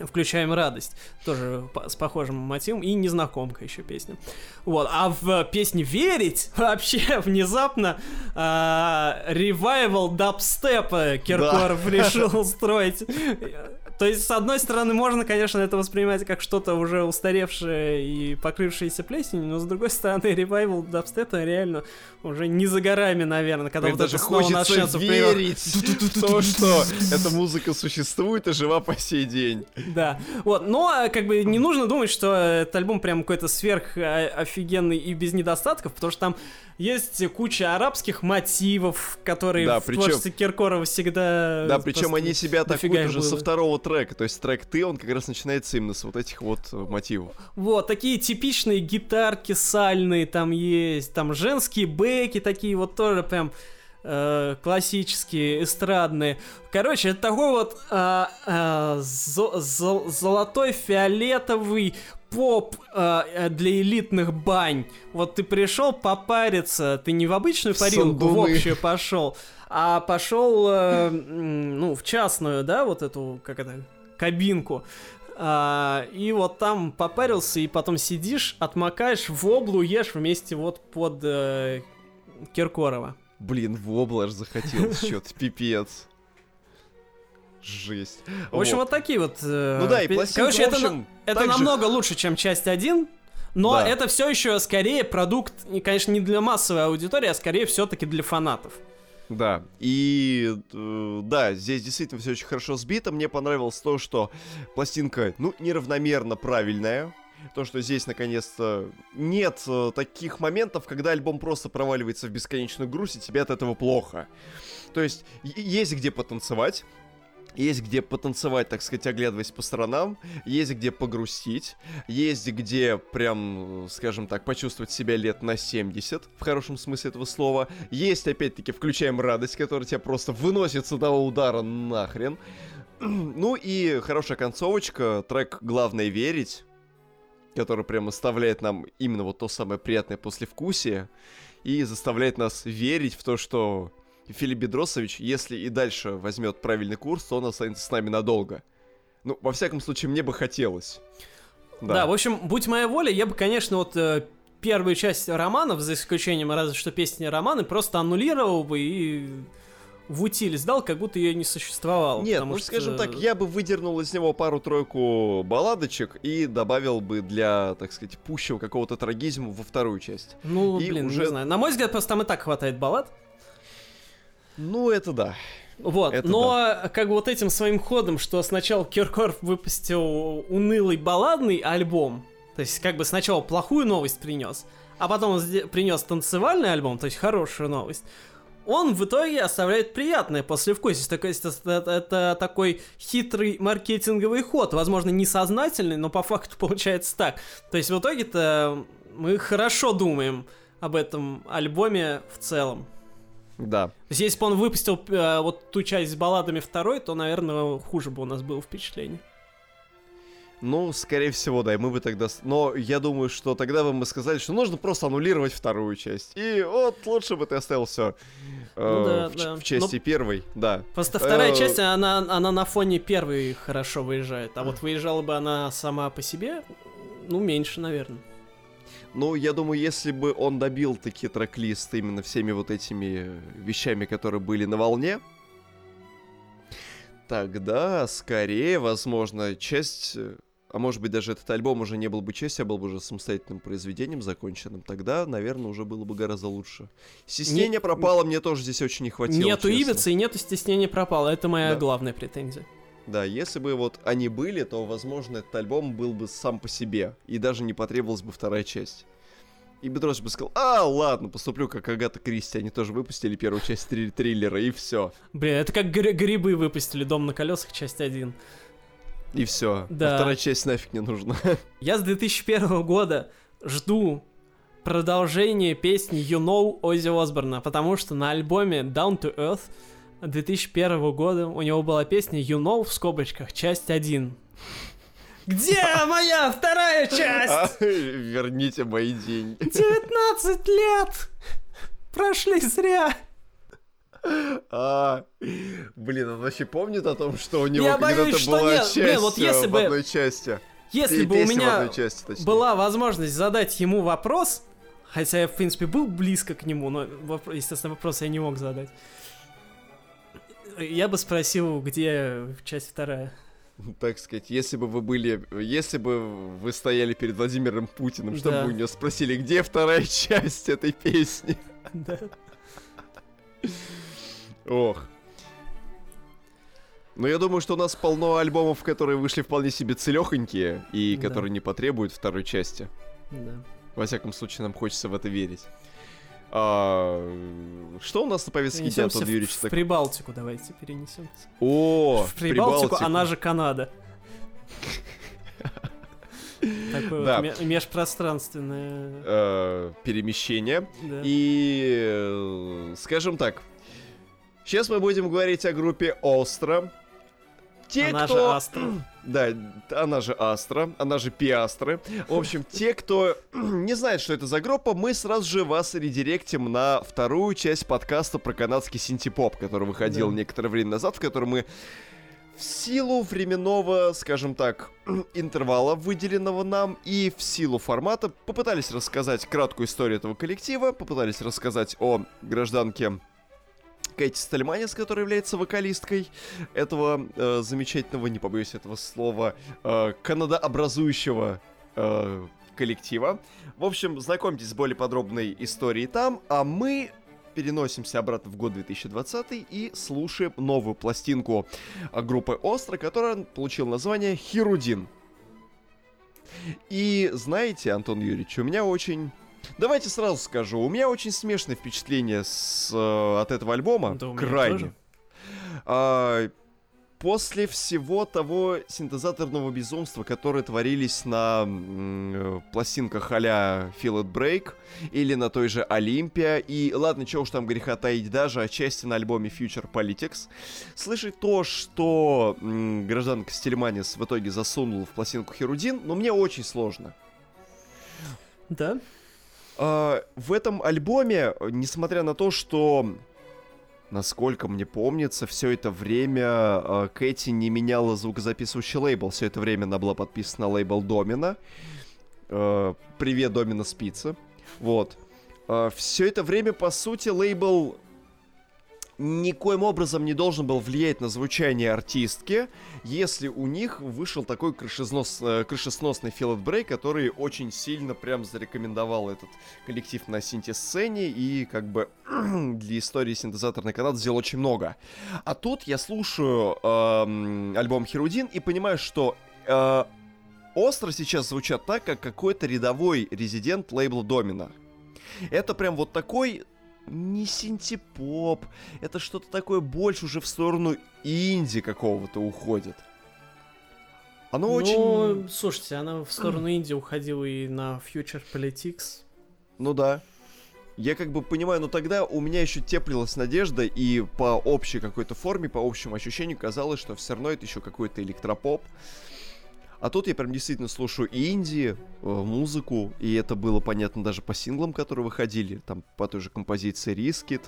включаем радость, тоже с похожим мотивом, и незнакомка еще песня. Вот, а в песне «Верить» (laughs) вообще внезапно ревайвал дабстепа Киркоров решил устроить. (laughs) То есть, с одной стороны, можно, конечно, это воспринимать как что-то уже устаревшее и покрывшееся плесенью, но с другой стороны, (laughs) ревайвал дабстепа реально уже не за горами, наверное, когда Мне вот даже это снова начнется верить (laughs) в (laughs) то, что эта музыка существует и жива по сей день. Да, вот, но э, как бы не нужно думать, что этот альбом прям какой-то сверх э, офигенный и без недостатков, потому что там есть куча арабских мотивов, которые Да, в причем- творчестве Киркорова всегда... Да, причем они себя атакуют их уже со второго трека. То есть трек «Ты», он как раз начинается именно с вот этих вот э, мотивов. Вот, такие типичные гитарки сальные там есть, там женские бэки такие вот тоже прям э, классические, эстрадные. Короче, это такой вот э, э, зо- зо- золотой фиолетовый поп э, э, для элитных бань. Вот ты пришел попариться, ты не в обычную парилку, в общую пошел, а пошел, э, ну, в частную, да, вот эту, как это, кабинку. А, и вот там попарился, и потом сидишь, отмокаешь в облу, ешь вместе вот под э, Киркорова. Блин, в обла аж захотелось что-то, пипец. Жесть. В общем, Вот. вот, такие вот... э, Ну да, и пластинка, Короче, это, общем, это намного лучше, чем часть 1, но Да. это все еще скорее продукт, конечно, не для массовой аудитории, а скорее все-таки для фанатов. Да, и э, да, здесь действительно все очень хорошо сбито. Мне понравилось то, что пластинка, ну, неравномерно правильная. То, что здесь наконец-то нет э, таких моментов, когда альбом просто проваливается в бесконечную грусть, и тебе от этого плохо. То есть есть где потанцевать. Есть где потанцевать, так сказать, оглядываясь по сторонам, есть где погрустить, есть где прям, скажем так, почувствовать себя лет на 70, в хорошем смысле этого слова. Есть, опять-таки, включаем радость, которая тебя просто выносит с одного удара нахрен. (clears throat) Ну и хорошая концовочка, трек «Главное верить», который прям оставляет нам именно вот то самое приятное послевкусие и заставляет нас верить в то, что Филипп Бедросович, если и дальше возьмет правильный курс, то он останется с нами надолго. Ну, во всяком случае, мне бы хотелось. Да, в общем, будь моя воля, я бы, конечно, вот э, первую часть романов, за исключением разве что песни романы, просто аннулировал бы и в утиль сдал, как будто ее не существовало. Нет, ну что- скажем так, я бы выдернул из него пару-тройку балладочек и добавил бы для, так сказать, пущего какого-то трагизма во вторую часть. Ну, и блин, уже- не знаю. На мой взгляд, просто там и так хватает баллад. Ну, это да. Вот, Это но как бы вот этим своим ходом, что сначала Киркоров выпустил унылый балладный альбом, то есть как бы сначала плохую новость принес, а потом он принес танцевальный альбом, то есть хорошую новость, он в итоге оставляет приятное послевкусие. Это, это- это такой хитрый маркетинговый ход, возможно, несознательный, но по факту (laughs) получается так. То есть в итоге-то мы хорошо думаем об этом альбоме в целом. Да. То есть, если бы он выпустил э, вот ту часть с балладами второй, то, наверное, хуже бы у нас было впечатление. Ну, скорее всего, да, и мы бы тогда... Но я думаю, что тогда бы мы сказали, что нужно просто аннулировать вторую часть. И вот лучше бы ты оставил все Ну да, в, да. в части первой, да. Просто вторая Э, часть, она, она на фоне первой хорошо выезжает. А вот выезжала бы она сама по себе, ну, меньше, наверное. Ну, я думаю, если бы он добил таки трек-лист именно всеми вот этими вещами, которые были на волне, тогда скорее, возможно, часть... э, А может быть, даже этот альбом уже не был бы частью, а был бы уже самостоятельным произведением законченным. Тогда, наверное, уже было бы гораздо лучше. Стеснение Не- пропало, мне тоже здесь очень не хватило. нету честно. ивицы и нету стеснения пропало. Это моя Да. главная претензия. Да, если бы вот они были, то, возможно, этот альбом был бы сам по себе, и даже не потребовалась бы вторая часть. И Бедрос бы сказал, а, ладно, поступлю как Агата Кристи, они тоже выпустили первую часть трил- триллера, и все. Блин, это как гри- грибы выпустили «Дом на колесах», часть 1. И все. Да. вторая часть нафиг не нужна. (laughs) Я с 2001 года жду продолжение песни You Know Оззи Осборна, потому что на альбоме Down to Earth 2001 года у него была песня You Know в скобочках, часть 1. Где моя вторая часть? А, Верните мои деньги. 19 лет! Прошли зря. А, блин, он вообще помнит о том, что у него Я боюсь, что была нет. часть Блин, вот э, если в бы- одной части. Если бы у меня части, точнее. была возможность задать ему вопрос, хотя я, в принципе, был близко к нему, но, естественно, вопрос я не мог задать. Я бы спросил, где часть вторая. так сказать, если бы вы были, если бы вы стояли перед Владимиром Путиным, чтобы Да. вы у него спросили, где вторая часть этой песни. Да. Ох. Но я думаю, что у нас полно альбомов, которые вышли вполне себе целехонькие и Да. которые не потребуют второй части. Да. Во всяком случае, нам хочется в это верить. А, что у нас на повестке дня, Антон в, Юрьевич? в так- Прибалтику давайте перенесемся. О, в Прибалтику, она же Канада. (laughs) Такое Да. вот ме- межпространственное. э, перемещение. да. И, э, скажем так, сейчас мы будем говорить о группе Остро. Те, Она кто... же Астра. (clears throat) Да, она же Астра, она же Пиастры. В общем, те, кто (clears throat) не знает, что это за группа, мы сразу же вас редиректим на вторую часть подкаста про канадский синтепоп, который выходил Да. некоторое время назад, в котором мы в силу временного, скажем так, (clears throat) интервала, выделенного нам, и в силу формата попытались рассказать краткую историю этого коллектива, попытались рассказать о гражданке Кэти Стальманис, которая является вокалисткой этого э, замечательного, не побоюсь этого слова, э, канадообразующего э, коллектива. В общем, знакомьтесь с более подробной историей там, а мы переносимся обратно в год 2020 и слушаем новую пластинку группы Остро, которая получила название Хирудин. И знаете, Антон Юрьевич, у меня очень... Давайте сразу скажу, у меня очень смешное впечатление с, э, от этого альбома. Да, крайне. А, после всего того синтезаторного безумства, которые творились на м, э, пластинках а-ля Feel It Break или на той же Олимпия, и ладно, чего уж там греха таить, даже отчасти на альбоме Future Politics, слышать то, что м, гражданка Стельманис в итоге засунула в пластинку Херудин, но мне очень сложно. Да? А, в этом альбоме, э, несмотря на то, что, насколько мне помнится, все это время э, Кэти не меняла звукозаписывающий лейбл. Все это время она была подписана на лейбл Домина. Э, Привет, Домина Спица. Вот. все это время, по сути, лейбл никоим образом не должен был влиять на звучание артистки, если у них вышел такой крышеснос, э, крышесносный Feel It который очень сильно прям зарекомендовал этот коллектив на синтесцене и как бы (clears throat) для истории синтезаторной Канады сделал очень много. А тут я слушаю эм, альбом Херудин и понимаю, что э, остро сейчас звучат так, как какой-то рядовой резидент лейбла Домина. Это прям вот такой не синтепоп, это что-то такое больше уже в сторону инди какого-то уходит. Оно ну, очень... слушайте, она в сторону (clears throat) Индии уходила и на Future Politics. Ну да. Я как бы понимаю, но тогда у меня еще теплилась надежда, и по общей какой-то форме, по общему ощущению казалось, что все равно это еще какой-то электропоп. А тут я прям действительно слушаю и инди, э, музыку, и это было понятно даже по синглам, которые выходили, там по той же композиции Рискит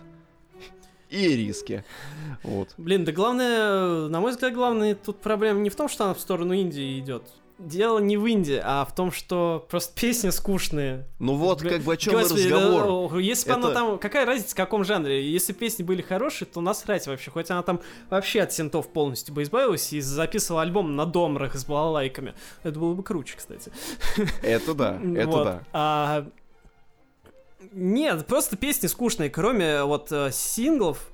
и Риски. Вот. Блин, да главное, на мой взгляд, главное тут проблема не в том, что она в сторону Индии идет. Дело не в Индии, а в том, что просто песни скучные. Ну вот, как бы о чем Господи, разговор. если бы она Это- там... Какая разница, в каком жанре? Если песни были хорошие, то насрать вообще. Хоть она там вообще от синтов полностью бы избавилась и записывала альбом на домрах с балалайками. Это было бы круче, кстати. Это да, (laughs) это Вот. да. А, Нет, просто песни скучные, кроме вот э, синглов,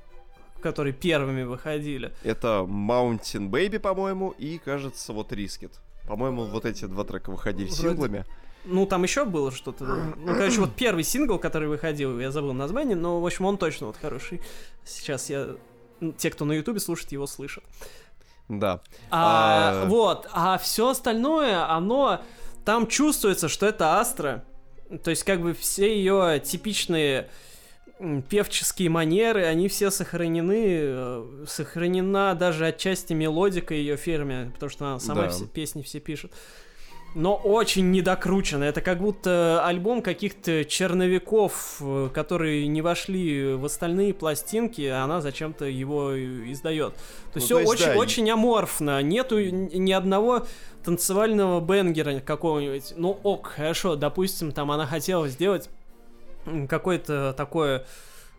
которые первыми выходили. Это Mountain Baby, по-моему, и, кажется, вот Рискит. По-моему, вот эти два трека выходили Вроде- синглами. Ну, там еще было что-то. Ну, короче, вот первый сингл, который выходил, я забыл название, но, в общем, он точно вот хороший. Сейчас я... Те, кто на Ютубе слушает, его слышат. Да. А, А- Вот, а все остальное, оно... Там чувствуется, что это Астра. То есть, как бы, все ее типичные певческие манеры, они все сохранены, э, сохранена даже отчасти мелодика ее фирме, потому что она сама Да. все песни все пишет. Но очень недокручено. Это как будто альбом каких-то черновиков, э, которые не вошли в остальные пластинки, а она зачем-то его издает. То Ну, есть то все есть, очень, да, очень аморфно. Нету ни одного танцевального бенгера какого-нибудь. Ну ок, хорошо, допустим, там она хотела сделать какое-то такое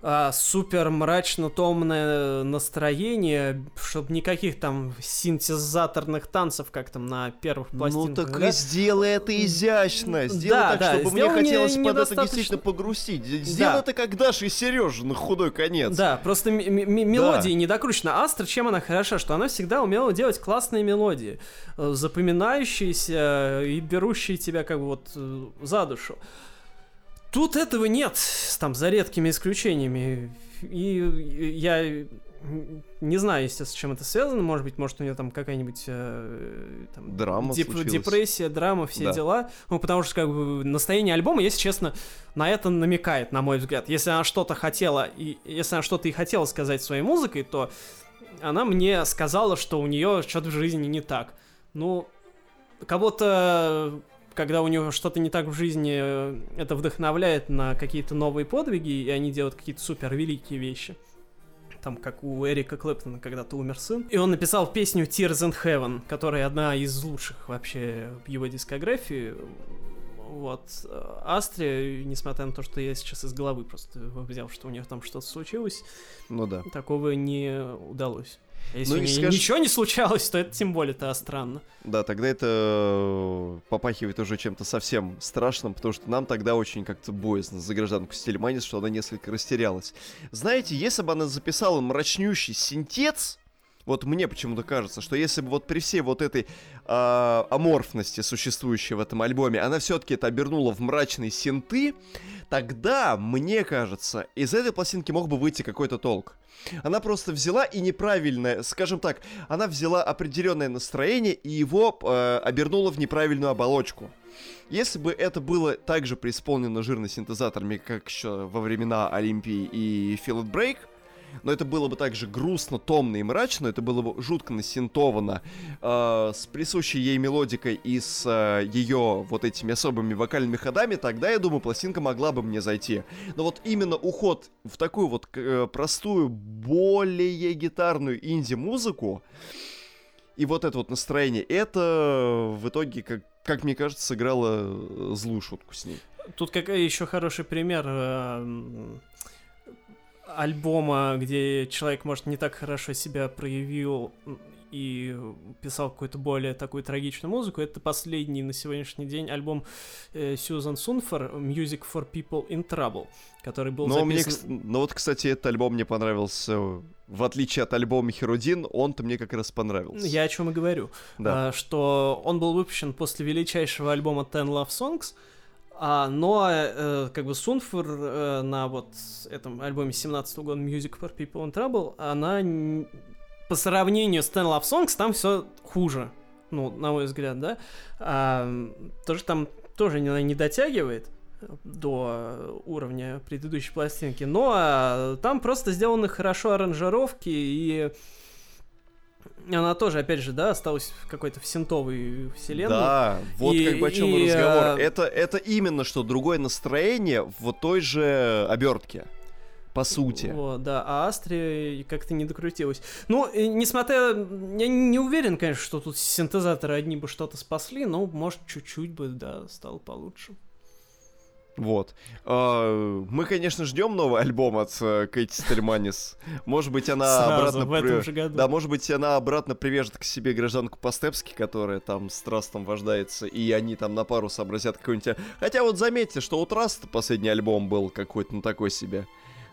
а, супер мрачно-томное настроение, чтобы никаких там синтезаторных танцев, как там на первых Ну пластинках. так да? и сделай это изящно. Сделай Да, так, да, чтобы мне сделай не- хотелось под это недостаточно- действительно погрустить. Сделай Да. это как Даша и Сережа на худой конец. Да, просто м- м- м- мелодия не докручена. Астра, чем она хороша? Что она всегда умела делать классные мелодии, э, запоминающиеся и берущие тебя как бы вот э, за душу. Тут этого нет, там, за редкими исключениями. И я не знаю, естественно, с чем это связано. Может быть, может, у нее там какая-нибудь э, там, Драма деп- случилась. депрессия, драма, все Да. дела. Ну, потому что, как бы, настроение альбома, если честно, на это намекает, на мой взгляд. Если она что-то хотела, и если она что-то и хотела сказать своей музыкой, то она мне сказала, что у нее что-то в жизни не так. Ну, кого-то, когда у него что-то не так в жизни, э, это вдохновляет на какие-то новые подвиги, и они делают какие-то супер великие вещи. Там, как у Эрика Клэптона когда-то умер сын. И он написал песню Tears in Heaven, которая одна из лучших вообще в его дискографии. Вот. э, Астре, несмотря на то, что я сейчас из головы просто взял, что у нее там что-то случилось, Ну да. такого не удалось. А Если Ну нее скажи- ничего не случалось, то это тем более-то странно. Да, тогда это э, попахивает уже чем-то совсем страшным, потому что нам тогда очень как-то боязно за гражданку Стельманис, что она несколько растерялась. Знаете, если бы она записала мрачнющий синтез, вот мне почему-то кажется, что если бы вот при всей вот этой а, аморфности, существующей в этом альбоме, она все-таки это обернула в мрачные синты, тогда, мне кажется, из этой пластинки мог бы выйти какой-то толк. Она просто взяла и неправильное, скажем так, она взяла определенное настроение и его э, обернула в неправильную оболочку. Если бы это было также преисполнено жирно-синтезаторами, как еще во времена Олимпии и It Break, но это было бы также грустно, томно и мрачно, это было бы жутко насинтовано, э, с присущей ей мелодикой и с э, ее вот этими особыми вокальными ходами, тогда, я думаю, пластинка могла бы мне зайти. Но вот именно уход в такую вот э, простую, более гитарную инди-музыку, и вот это вот настроение, это в итоге, как, как мне кажется, сыграло э, злую шутку с ней. Тут какой еще хороший пример э, альбома, где человек, может, не так хорошо себя проявил и писал какую-то более такую трагичную музыку. Это последний на сегодняшний день альбом э, Сьюзан Сунфор «Music for People in Trouble», который был Но, мне, записан... кс- но вот, кстати, этот альбом мне понравился. В отличие от альбома Херудин, он-то мне как раз понравился. Я о чем и говорю. Да. а, что он был выпущен после величайшего альбома Ten Love Songs, а, но э, как бы Сунфор э, на вот этом альбоме 17 года Music for People in Trouble, она по сравнению с Ten Love Songs там все хуже, ну, на мой взгляд, да. А, тоже там тоже не, не дотягивает до уровня предыдущей пластинки, но а, там просто сделаны хорошо аранжировки и она тоже, опять же, да, осталась в какой-то в синтовой вселенной. Да, вот И- как бы о чем и, разговор. э, Это, это именно что другое настроение в той же обертке. По сути. Вот, да, а Астре как-то не докрутилась. Ну, несмотря... Я не уверен, конечно, что тут синтезаторы одни бы что-то спасли, но, может, чуть-чуть бы, да, стало получше. Вот. А, Мы, конечно, ждем новый альбом от э, Кэти Стельманис. Может быть, она Сразу, обратно... в этом же году. Да, может быть, она обратно привяжет к себе гражданку Постепски, которая там с Трастом вождается, и они там на пару сообразят какой-нибудь... Хотя вот заметьте, что у Траста последний альбом был какой-то, ну, такой себе.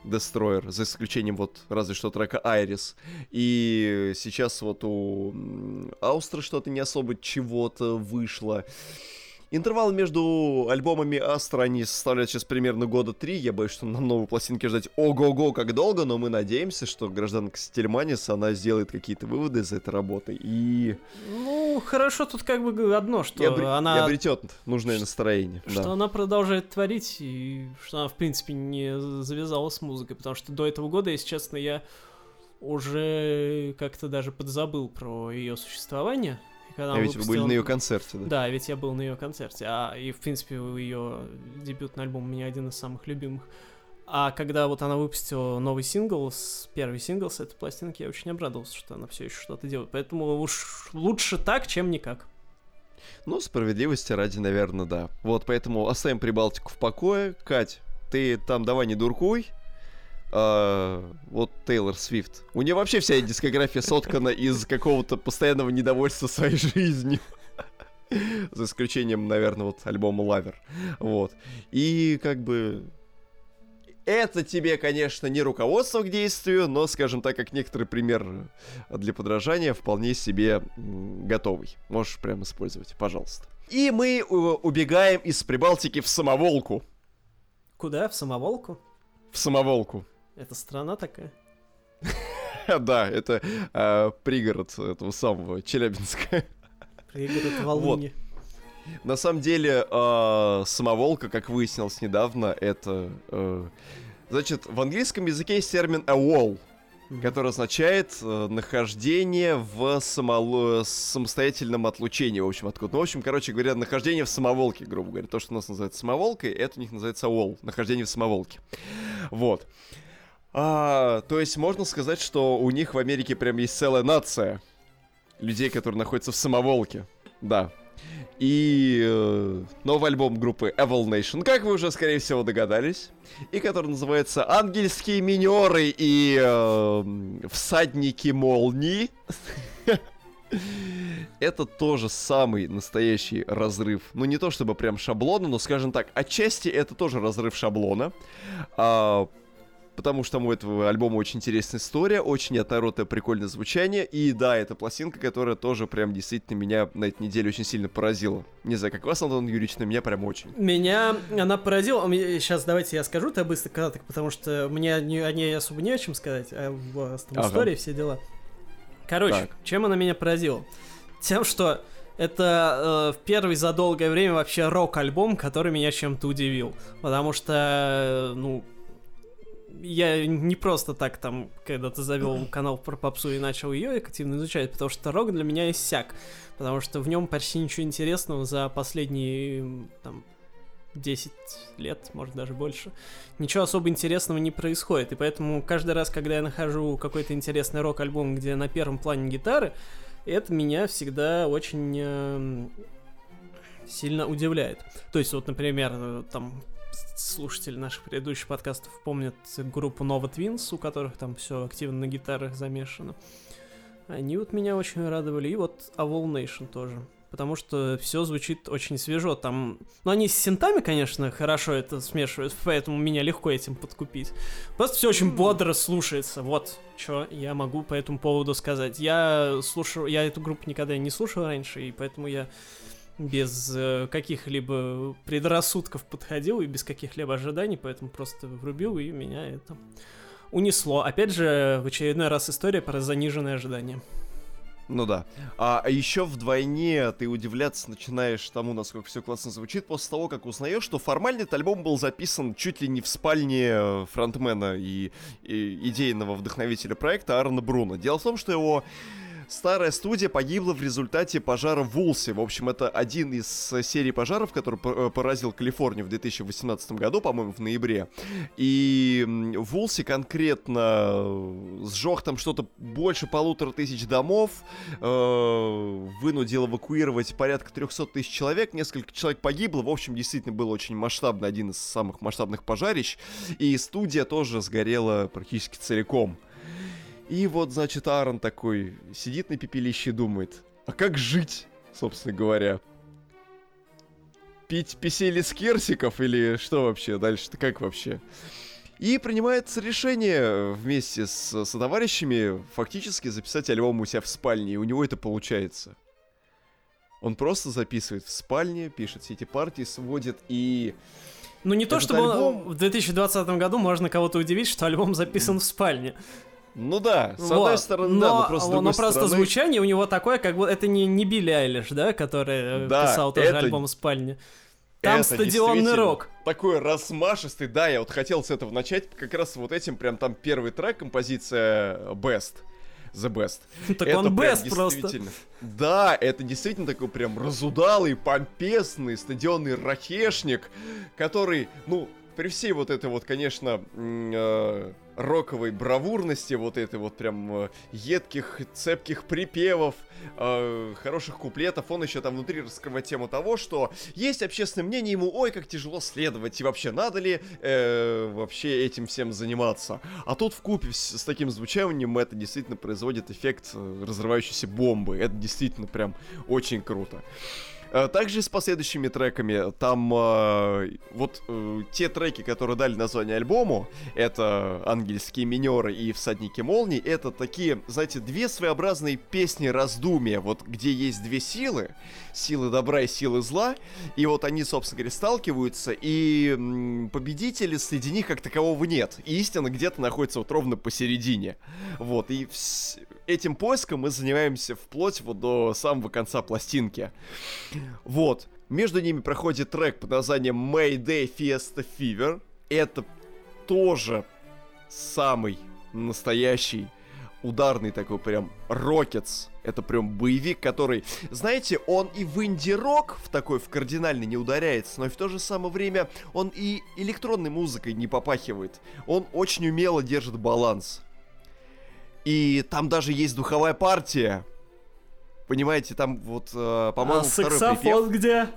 Destroyer, за исключением вот разве что трека Айрис. И сейчас вот у м, Аустра что-то не особо чего-то вышло. Интервал между альбомами Астра, они составляют сейчас примерно года три. Я боюсь, что нам новые пластинки ждать ого-го как долго, но мы надеемся, что гражданка Стельманис, она сделает какие-то выводы из этой работы и, Ну, хорошо тут как бы одно, что и, и она... обретет нужное настроение. Что да. она продолжает творить, и что она, в принципе, не завязала с музыкой, потому что до этого года, если честно, я уже как-то даже подзабыл про ее существование. Когда А ведь вы были выпустила- на ее концерте, да? Да, ведь я был на ее концерте, а и в принципе ее дебютный альбом у меня один из самых любимых. А когда вот она выпустила новый сингл, первый сингл с этой пластинки, я очень обрадовался, что она все еще что-то делает. Поэтому уж лучше так, чем никак. Ну, справедливости ради, наверное, да. Вот, поэтому оставим Прибалтику в покое. Кать, ты там давай не дуркуй. А, вот Тейлор Свифт. У нее вообще вся дискография соткана из какого-то постоянного недовольства своей (laughs) жизнью. За исключением, наверное, вот альбома Лавер. Вот. И как бы это тебе, конечно, не руководство к действию, но, скажем так, как некоторый пример для подражания, вполне себе готовый. Можешь прямо использовать, пожалуйста. И мы убегаем из Прибалтики в Самоволку. Куда? В Самоволку? В Самоволку. Это страна такая? (laughs) Да, это а, пригород этого самого Челябинска. Пригород Волыни. На самом деле, э, самоволка, как выяснилось недавно, это... Э, значит, в английском языке есть термин a wall, который означает э, нахождение в само... самостоятельном отлучении, в общем, откуда. Ну, в общем, короче говоря, нахождение в самоволке, грубо говоря. То, что у нас называется самоволкой, это у них называется wall, нахождение в самоволке. Вот. А, то есть можно сказать, что у них в Америке прям есть целая нация людей, которые находятся в самоволке. Да. И э, новый альбом группы Evil Nation, как вы уже, скорее всего, догадались, и который называется «Ангельские минеры и э, всадники молнии». (laughs) Это тоже самый настоящий разрыв. Ну, не то чтобы прям шаблона, но, скажем так, отчасти это тоже разрыв шаблона. А, потому что у этого альбома очень интересная история, очень неоторотое прикольное звучание, и да, это пластинка, которая тоже прям действительно меня на этой неделе очень сильно поразила. Не знаю, как вас, Антон Юрьевич, но меня прям очень. Меня она поразила, сейчас давайте я скажу это быстро, кратко, потому что мне о ней особо не о чем сказать, а в ага. истории все дела. Короче, так. чем она меня поразила? Тем, что это э, первый за долгое время вообще рок-альбом, который меня чем-то удивил. Потому что, э, ну, я не просто так там, когда ты завел канал про попсу и начал ее активно изучать, потому что рок для меня иссяк. Потому что в нем почти ничего интересного за последние там 10 лет, может даже больше, ничего особо интересного не происходит. И поэтому каждый раз, когда я нахожу какой-то интересный рок-альбом, где на первом плане гитары, это меня всегда очень э, сильно удивляет. То есть, вот, например, э, там слушатели наших предыдущих подкастов помнят группу Nova Twins, у которых там все активно на гитарах замешано. Они вот меня очень радовали. И вот Avol Nation тоже. Потому что все звучит очень свежо. Там. Ну, они с синтами, конечно, хорошо это смешивают, поэтому меня легко этим подкупить. Просто все очень бодро слушается. Вот что я могу по этому поводу сказать. Я слушал. Я эту группу никогда не слушал раньше, и поэтому я без э, каких-либо предрассудков подходил и без каких-либо ожиданий, поэтому просто врубил, и меня это унесло. Опять же, в очередной раз история про заниженные ожидания. Ну да. А, еще вдвойне ты удивляться начинаешь тому, насколько все классно звучит, после того, как узнаешь, что формально этот альбом был записан чуть ли не в спальне э, фронтмена и, и идейного вдохновителя проекта Аарона Бруна. Дело в том, что его Старая студия погибла в результате пожара в Вулсе. В общем, это один из серий пожаров, который э, поразил Калифорнию в 2018 году, по-моему, в ноябре. И в Вулсе конкретно э, сжег там что-то больше полутора тысяч домов, э, вынудил эвакуировать порядка 300 тысяч человек, несколько человек погибло. В общем, действительно был очень масштабный, один из самых масштабных пожарищ. И студия тоже сгорела практически целиком. И вот, значит, Аарон такой сидит на пепелище и думает, а как жить, собственно говоря? Пить писели с керсиков или что вообще дальше-то, как вообще? И принимается решение вместе с сотоварищами фактически записать альбом у себя в спальне, и у него это получается. Он просто записывает в спальне, пишет все эти партии, сводит и... Ну не то, чтобы альбом... в 2020 году можно кого-то удивить, что альбом записан в спальне. Ну да, с вот. одной стороны, но, да, но просто Но просто стороны... звучание у него такое, как бы это не, не Билли Айлиш, да, который э, да, писал тоже это... альбом в спальне. Там это стадионный рок. Такой размашистый, да, я вот хотел с этого начать, как раз вот этим, прям там первый трек, композиция Best. The Best. (laughs) Так это он Best просто. Да, это действительно такой прям разудалый, помпесный, стадионный ракешник, который, ну, при всей вот этой вот, конечно, э, роковой бравурности, вот этой вот прям э, едких, цепких припевов, э, хороших куплетов, он еще там внутри раскрывает тему того, что есть общественное мнение ему, ой, как тяжело следовать, и вообще надо ли э, вообще этим всем заниматься. А тут в купе с, с таким звучанием это действительно производит эффект разрывающейся бомбы. Это действительно прям очень круто. Также с последующими треками, там э, вот э, те треки, которые дали название альбому, это «Ангельские минеры» и «Всадники молний», это такие, знаете, две своеобразные песни раздумия, вот где есть две силы, силы добра и силы зла, и вот они, собственно говоря, сталкиваются, и м, победителя среди них как такового нет, и истина где-то находится вот ровно посередине, вот, и вс- этим поиском мы занимаемся вплоть вот до самого конца пластинки. Вот. Между ними проходит трек под названием Mayday Fiesta Fever. Это тоже самый настоящий ударный такой прям рокетс. Это прям боевик, который, знаете, он и в инди-рок в такой, в кардинальный не ударяется, но и в то же самое время он и электронной музыкой не попахивает. Он очень умело держит баланс. И там даже есть духовая партия. Понимаете, там вот, э, по-моему, а второй саксофон припев. где?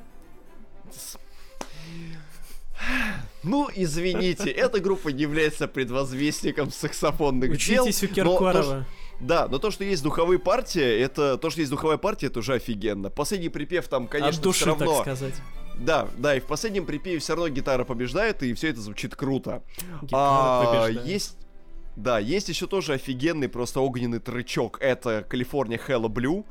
Ну, извините, эта группа не является предвозвестником саксофонных дел. Учитесь у Киркорова. Да, но то, что есть духовые партии, это то, что есть духовая партия, это уже офигенно. Последний припев там, конечно, От души, все равно. так сказать. Да, да, и в последнем припеве все равно гитара побеждает, и все это звучит круто. Гитара А, побеждает. есть. Да, есть еще тоже офигенный просто огненный тречок. Это Калифорния Hello Blue.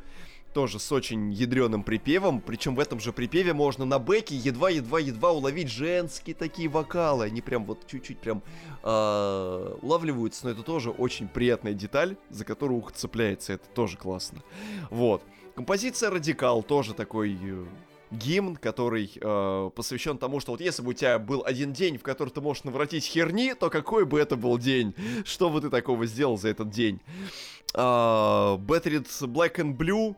Тоже с очень ядреным припевом. Причем в этом же припеве можно на бэке едва-едва-едва уловить женские такие вокалы. Они прям вот чуть-чуть прям а, улавливаются. Но это тоже очень приятная деталь, за которую ухо цепляется. Это тоже классно. Вот. Композиция Радикал тоже такой э, гимн, который э, посвящен тому, что вот если бы у тебя был один день, в который ты можешь наворотить херни, то какой бы это был день? Что бы ты такого сделал за этот день? А, Battered Black and Blue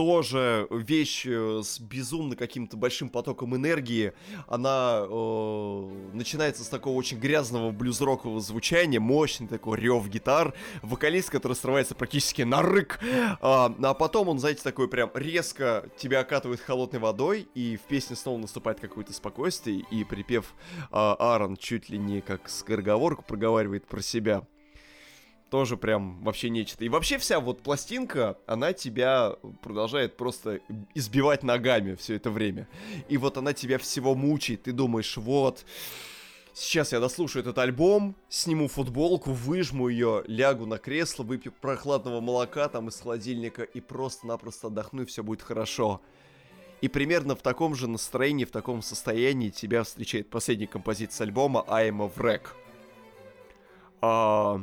тоже вещь э, с безумно каким-то большим потоком энергии. Она э, начинается с такого очень грязного блюз-рокового звучания, мощный такой рев гитар, вокалист, который срывается практически на рык, а, а потом он, знаете, такой прям резко тебя окатывает холодной водой, и в песне снова наступает какое-то спокойствие, и припев а, Аарон чуть ли не как скороговорку проговаривает про себя тоже прям вообще нечто. И вообще вся вот пластинка, она тебя продолжает просто избивать ногами все это время. И вот она тебя всего мучает. Ты думаешь, вот, сейчас я дослушаю этот альбом, сниму футболку, выжму ее, лягу на кресло, выпью прохладного молока там из холодильника и просто-напросто отдохну, и все будет хорошо. И примерно в таком же настроении, в таком состоянии тебя встречает последняя композиция альбома I'm a Wreck. А,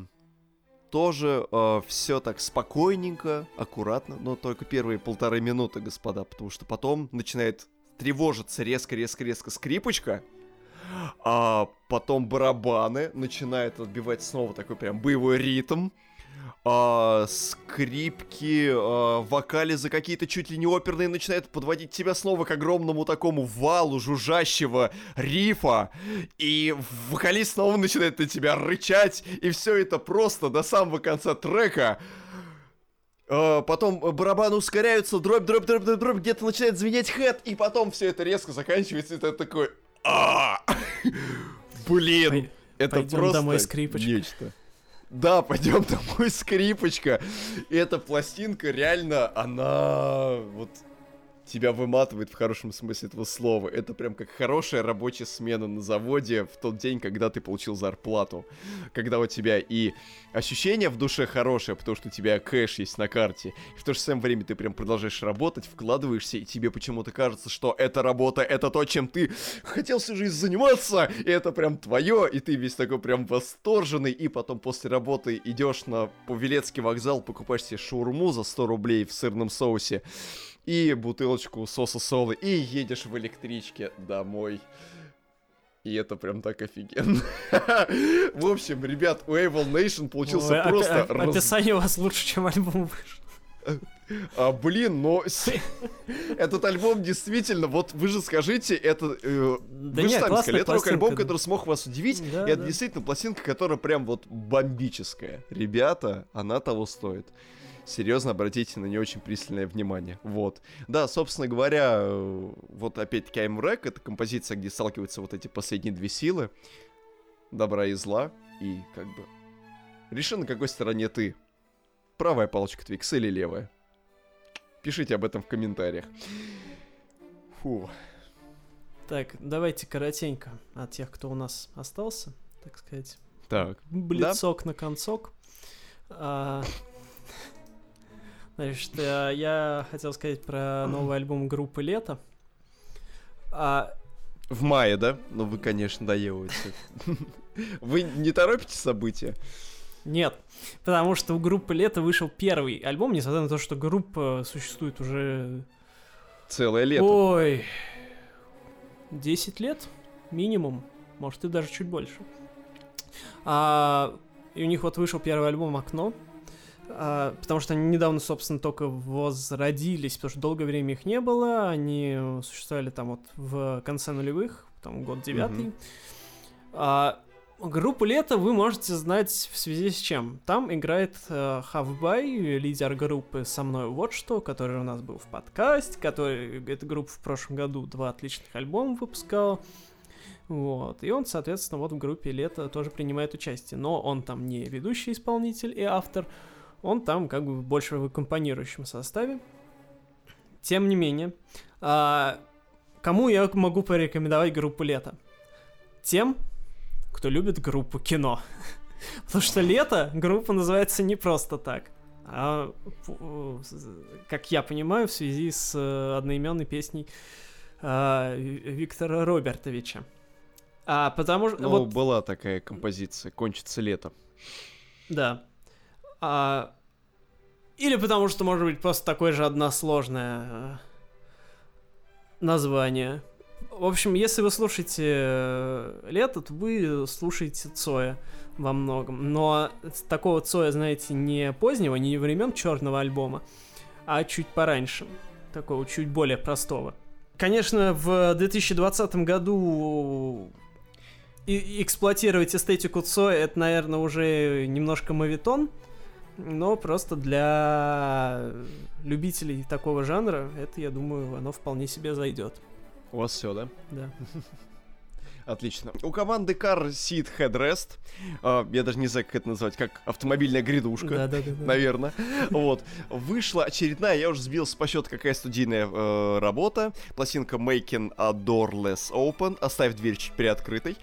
тоже все так спокойненько, аккуратно, но только первые полторы минуты, господа, потому что потом начинает тревожиться резко-резко-резко скрипочка, а потом барабаны начинают отбивать снова такой прям боевой ритм, а, скрипки, а, вокали за какие-то чуть ли не оперные начинают подводить тебя снова к огромному такому валу жужжащего рифа, и вокалист снова начинает на тебя рычать, и все это просто до самого конца трека. А, потом барабаны ускоряются, дробь, дробь, дробь, дробь, дробь, где-то начинает звенеть хэт, и потом все это резко заканчивается, и ты такой... «А, (laughs) Блин, это просто нечто. Да, пойдем домой, скрипочка. И эта пластинка реально, она вот тебя выматывает в хорошем смысле этого слова. Это прям как хорошая рабочая смена на заводе в тот день, когда ты получил зарплату. Когда у тебя и ощущение в душе хорошее, потому что у тебя кэш есть на карте. И в то же самое время ты прям продолжаешь работать, вкладываешься, и тебе почему-то кажется, что эта работа, это то, чем ты хотел всю жизнь заниматься, и это прям твое, и ты весь такой прям восторженный, и потом после работы идешь на Павелецкий вокзал, покупаешь себе шаурму за 100 рублей в сырном соусе, и бутылочку соса солы, и едешь в электричке домой. И это прям так офигенно. (laughs) В общем, ребят, у Evil Nation получился Ой, просто... оп- раз- Описание у вас лучше, чем альбом вышел. А, блин, но этот альбом действительно, вот вы же скажите, это... Э, да вы же сами сказали, это рок-альбом, который смог вас удивить, да, и это да. действительно пластинка, которая прям вот бомбическая. Ребята, она того стоит. Серьезно, обратите на нее очень пристальное внимание. Вот. Да, собственно говоря, э, вот опять-таки I'm Wreck, это композиция, где сталкиваются вот эти последние две силы, добра и зла, и как бы... Реши, на какой стороне ты. Правая палочка Твикс или левая? Пишите об этом в комментариях. Фу. Так, давайте коротенько от тех, кто у нас остался, так сказать. Так. Блицок да? на концок. А, значит, э, я хотел сказать про новый альбом группы Лето. А... В мае, да? Ну вы, конечно, доелываете. (laughs) Вы не торопите события? Нет, потому что у группы Лето вышел первый альбом, несмотря на то, что группа существует уже... Целое лето. Ой, 10 лет минимум, может и даже чуть больше. А, и у них вот вышел первый альбом «Окно», а, потому что они недавно, собственно, только возродились, потому что долгое время их не было, они существовали там вот в конце нулевых, там год девятый. Mm-hmm. А, Группу Лето вы можете знать в связи с чем. Там играет э, Хавбай, лидер группы «Со мной вот что», который у нас был в подкасте, который, эта группа в прошлом году два отличных альбома выпускала. Вот. И он, соответственно, вот в группе Лето тоже принимает участие. Но он там не ведущий исполнитель и автор, он там как бы больше в аккомпанирующем составе. Тем не менее, а, кому я могу порекомендовать группу Лето? Тем, кто любит группу кино. (laughs) Потому что лето группа называется не просто так. А, как я понимаю, в связи с э, одноименной песней а, Виктора Робертовича. А потому что... Ну, вот... была такая композиция «Кончится лето». Да. А... Или потому что, может быть, просто такое же односложное э, название. В общем, если вы слушаете э, лето, то вы слушаете Цоя во многом. Но такого Цоя, знаете, не позднего, не времен черного альбома, а чуть пораньше. Такого чуть более простого. Конечно, в 2020 году и эксплуатировать эстетику Цоя это, наверное, уже немножко мавитон, но просто для любителей такого жанра это, я думаю, оно вполне себе зайдет. У вас все, да? Да. (laughs) Отлично. У команды Car Seat Headrest, э, я даже не знаю, как это назвать, как автомобильная грядушка, да, да, да, да. наверное, вот, вышла очередная, я уже сбился по счету, какая студийная э, работа, пластинка Making a Door Less Open, оставь дверь чуть приоткрытой.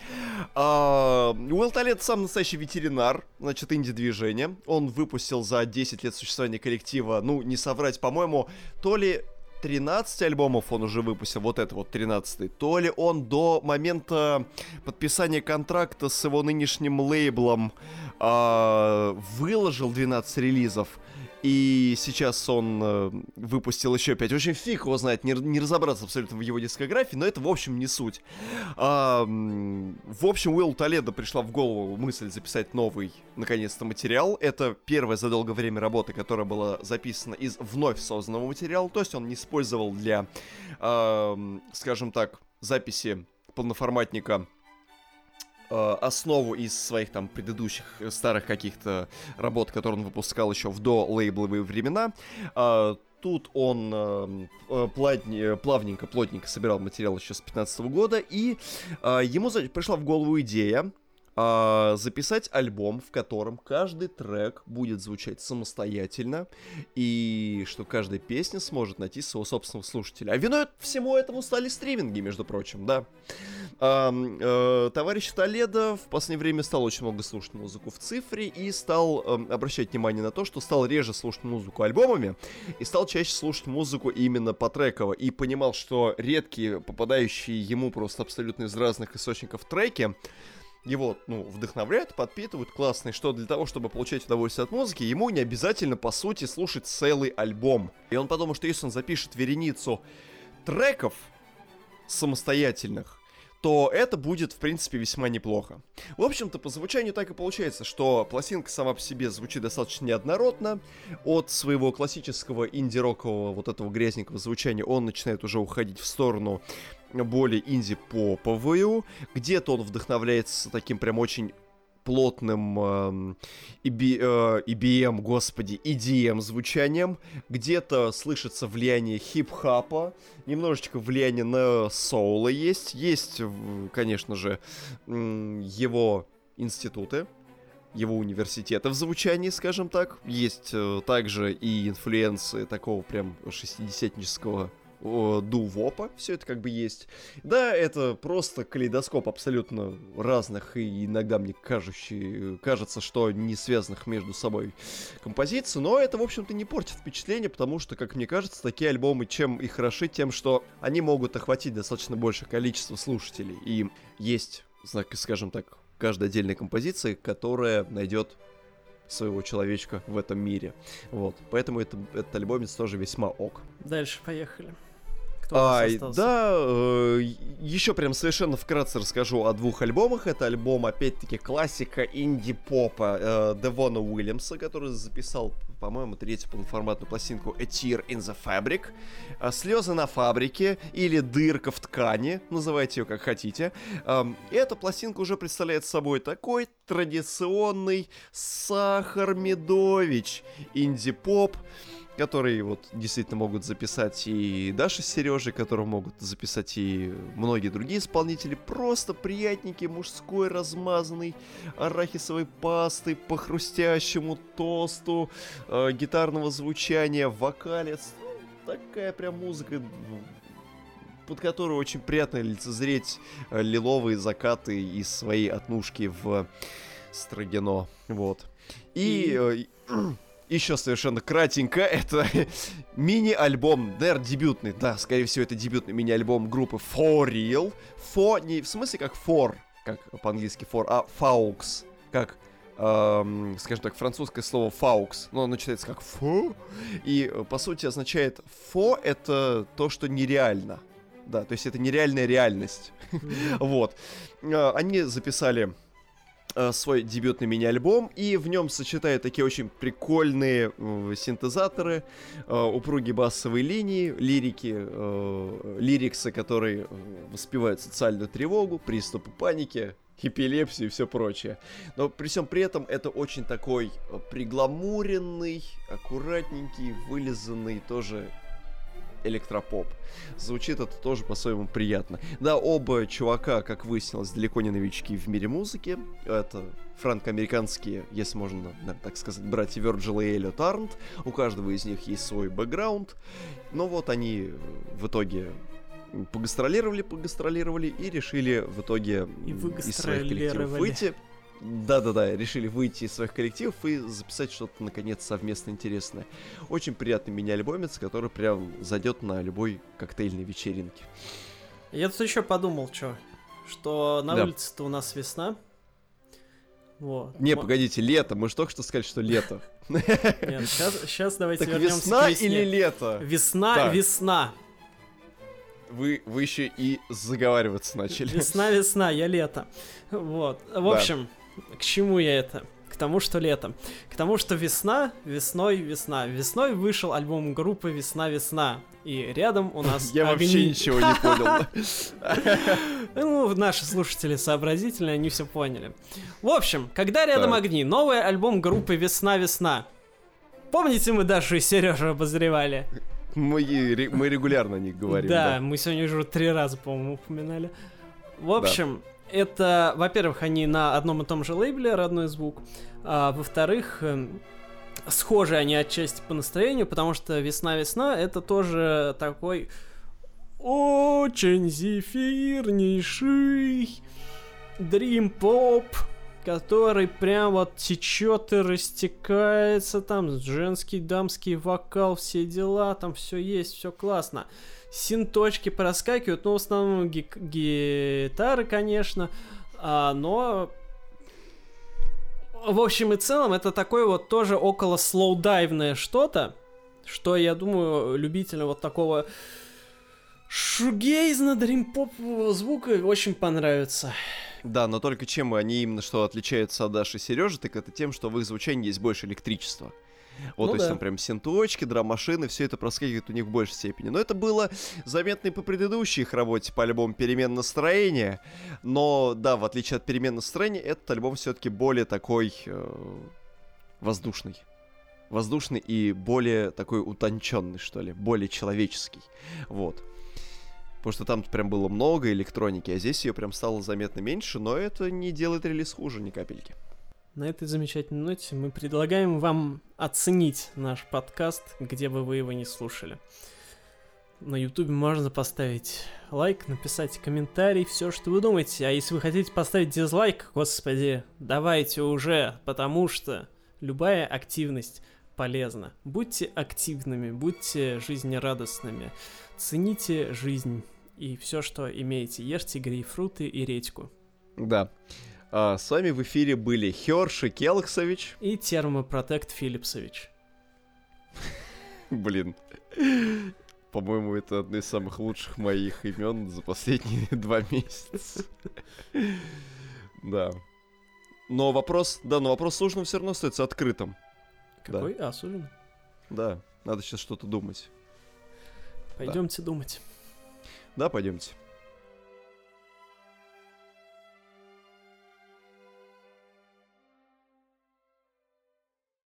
Э, Уилл Талет сам настоящий ветеринар, значит, инди-движение, он выпустил за 10 лет существования коллектива, ну, не соврать, по-моему, то ли 13 альбомов он уже выпустил, вот это вот 13 то ли он до момента подписания контракта с его нынешним лейблом э, выложил 12 релизов, и сейчас он э, выпустил еще 5. Очень фиг его знает, не, не разобраться абсолютно в его дискографии, но это, в общем, не суть. А, в общем, Уилл Толедо пришла в голову мысль записать новый, наконец-то, материал. Это первая за долгое время работа, которая была записана из вновь созданного материала. То есть он не использовал для, э, скажем так, записи полноформатника основу из своих там предыдущих э, старых каких-то работ, которые он выпускал еще в до лейбловые времена. Э, тут он э, плавненько, плотненько собирал материал еще с 15 года, и э, ему пришла в голову идея э, записать альбом, в котором каждый трек будет звучать самостоятельно, и что каждая песня сможет найти своего собственного слушателя. А виной всему этому стали стриминги, между прочим, да. Э, э, товарищ Толедо в последнее время стал очень много слушать музыку в цифре и стал э, обращать внимание на то, что стал реже слушать музыку альбомами и стал чаще слушать музыку именно по треково и понимал, что редкие попадающие ему просто абсолютно из разных источников треки его, ну, вдохновляют, подпитывают, классно, и что для того, чтобы получать удовольствие от музыки, ему не обязательно, по сути, слушать целый альбом. И он подумал, что если он запишет вереницу треков самостоятельных, то это будет, в принципе, весьма неплохо. В общем-то, по звучанию так и получается, что пластинка сама по себе звучит достаточно неоднородно. От своего классического инди-рокового вот этого грязненького звучания он начинает уже уходить в сторону более инди-поповую. Где-то он вдохновляется таким прям очень плотным э, EBM, господи, EDM звучанием. Где-то слышится влияние хип-хапа, немножечко влияние на соула есть. Есть, конечно же, его институты, его университета в звучании, скажем так. Есть э, также и инфлюенции такого прям шестидесятнического дувопа, все это как бы есть. Да, это просто калейдоскоп абсолютно разных и иногда мне кажущий, кажется, что не связанных между собой композиций, но это, в общем-то, не портит впечатление, потому что, как мне кажется, такие альбомы чем и хороши, тем, что они могут охватить достаточно большее количество слушателей. И есть, скажем так, каждая отдельная композиция, которая найдет своего человечка в этом мире. Вот. Поэтому это, этот альбомец тоже весьма ок. Дальше поехали. А, да, э, еще прям совершенно вкратце расскажу о двух альбомах. Это альбом, опять-таки, классика инди-попа э, Девона Уильямса, который записал, по-моему, третью полноформатную пластинку A Tear in the Fabric. Э, Слезы на фабрике или дырка в ткани, называйте ее как хотите. Э, эта пластинка уже представляет собой такой традиционный сахар-медович инди-поп которые вот действительно могут записать и Даша с Сережей, которые могут записать и многие другие исполнители. Просто приятненький мужской размазанный арахисовой пастой по хрустящему тосту э, гитарного звучания, вокалец. Ну, такая прям музыка под которую очень приятно лицезреть э, лиловые закаты из своей отнушки в Строгино. Вот. И... и... Э, еще совершенно кратенько, (laughs) это мини-альбом, наверное, дебютный, да, скорее всего, это дебютный мини-альбом группы For Real. For, не в смысле как for, как по-английски for, а Faux, как эм, скажем так, французское слово фаукс, но оно читается как фо, и по сути означает фо это то, что нереально. Да, то есть это нереальная реальность. (laughs) вот. Э, они записали Э, свой дебютный мини-альбом, и в нем сочетает такие очень прикольные э, синтезаторы, э, упругие басовые линии, лирики, э, лириксы, которые э, воспевают социальную тревогу, приступы паники, эпилепсию и все прочее. Но при всем при этом это очень такой э, пригламуренный, аккуратненький, вылизанный тоже электропоп. Звучит это тоже по-своему приятно. Да, оба чувака, как выяснилось, далеко не новички в мире музыки. Это франко-американские, если можно так сказать, братья Вирджила и Эллиот Арнт. У каждого из них есть свой бэкграунд. Но вот они в итоге погастролировали, погастролировали и решили в итоге из своих коллективов выйти. Да-да-да, решили выйти из своих коллективов и записать что-то, наконец, совместно интересное. Очень приятный мини-альбомец, который прям зайдет на любой коктейльной вечеринке. Я тут еще подумал, что, что на да. улице-то у нас весна. Вот. Не, погодите, лето. Мы же только что сказали, что лето. Нет, сейчас, сейчас давайте так вернемся весна к весне. или лето? Весна, так. весна. Вы, вы еще и заговариваться начали. Весна, весна, я лето. Вот. В общем, да к чему я это? К тому, что лето. К тому, что весна, весной, весна. Весной вышел альбом группы «Весна-весна». И рядом у нас (laughs) Я огни. вообще ничего не понял. (laughs) (laughs) Ну, наши слушатели сообразительные, они все поняли. В общем, когда рядом огни, новый альбом группы «Весна-весна». Помните, мы Дашу и Сережу обозревали? Мы, мы регулярно о них говорим. Да, да, мы сегодня уже три раза, по-моему, упоминали. В общем, да это, во-первых, они на одном и том же лейбле, родной звук, а во-вторых, эм, схожи они отчасти по настроению, потому что «Весна-весна» — это тоже такой очень зефирнейший дрим-поп, который прям вот течет и растекается, там женский, дамский вокал, все дела, там все есть, все классно синточки проскакивают, но в основном ги- гитары, конечно, а, но в общем и целом это такое вот тоже около слоудайвное что-то, что, я думаю, любителям вот такого Шугейзно дрим-попового звука очень понравится. Да, но только чем они именно что отличаются от Даши и Сережи, так это тем, что в их звучании есть больше электричества. Вот, Ну то есть да. там прям синточки, драм-машины, все это проскакивает у них в большей степени. Но это было заметно и по предыдущей их работе по альбому «Перемен настроения». Но, да, в отличие от «Перемен настроения», этот альбом все-таки более такой э, воздушный. Воздушный и более такой утонченный, что ли, более человеческий. Вот. Потому что там прям было много электроники, а здесь ее прям стало заметно меньше, но это не делает релиз хуже ни капельки. На этой замечательной ноте мы предлагаем вам оценить наш подкаст, где бы вы его не слушали. На ютубе можно поставить лайк, написать комментарий, все, что вы думаете. А если вы хотите поставить дизлайк, господи, давайте уже, потому что любая активность полезна. Будьте активными, будьте жизнерадостными, цените жизнь и все, что имеете. Ешьте грейпфруты и редьку. Да. А, с вами в эфире были Херши Келксович. И термопротект Филипсович. Блин. По-моему, это одно из самых лучших моих имен за последние (laughs) два месяца. Да. Но вопрос, да, но вопрос с ужином все равно остается открытым. Да. Какой? А, с ужином? Да, надо сейчас что-то думать. Пойдемте думать. Да, пойдемте.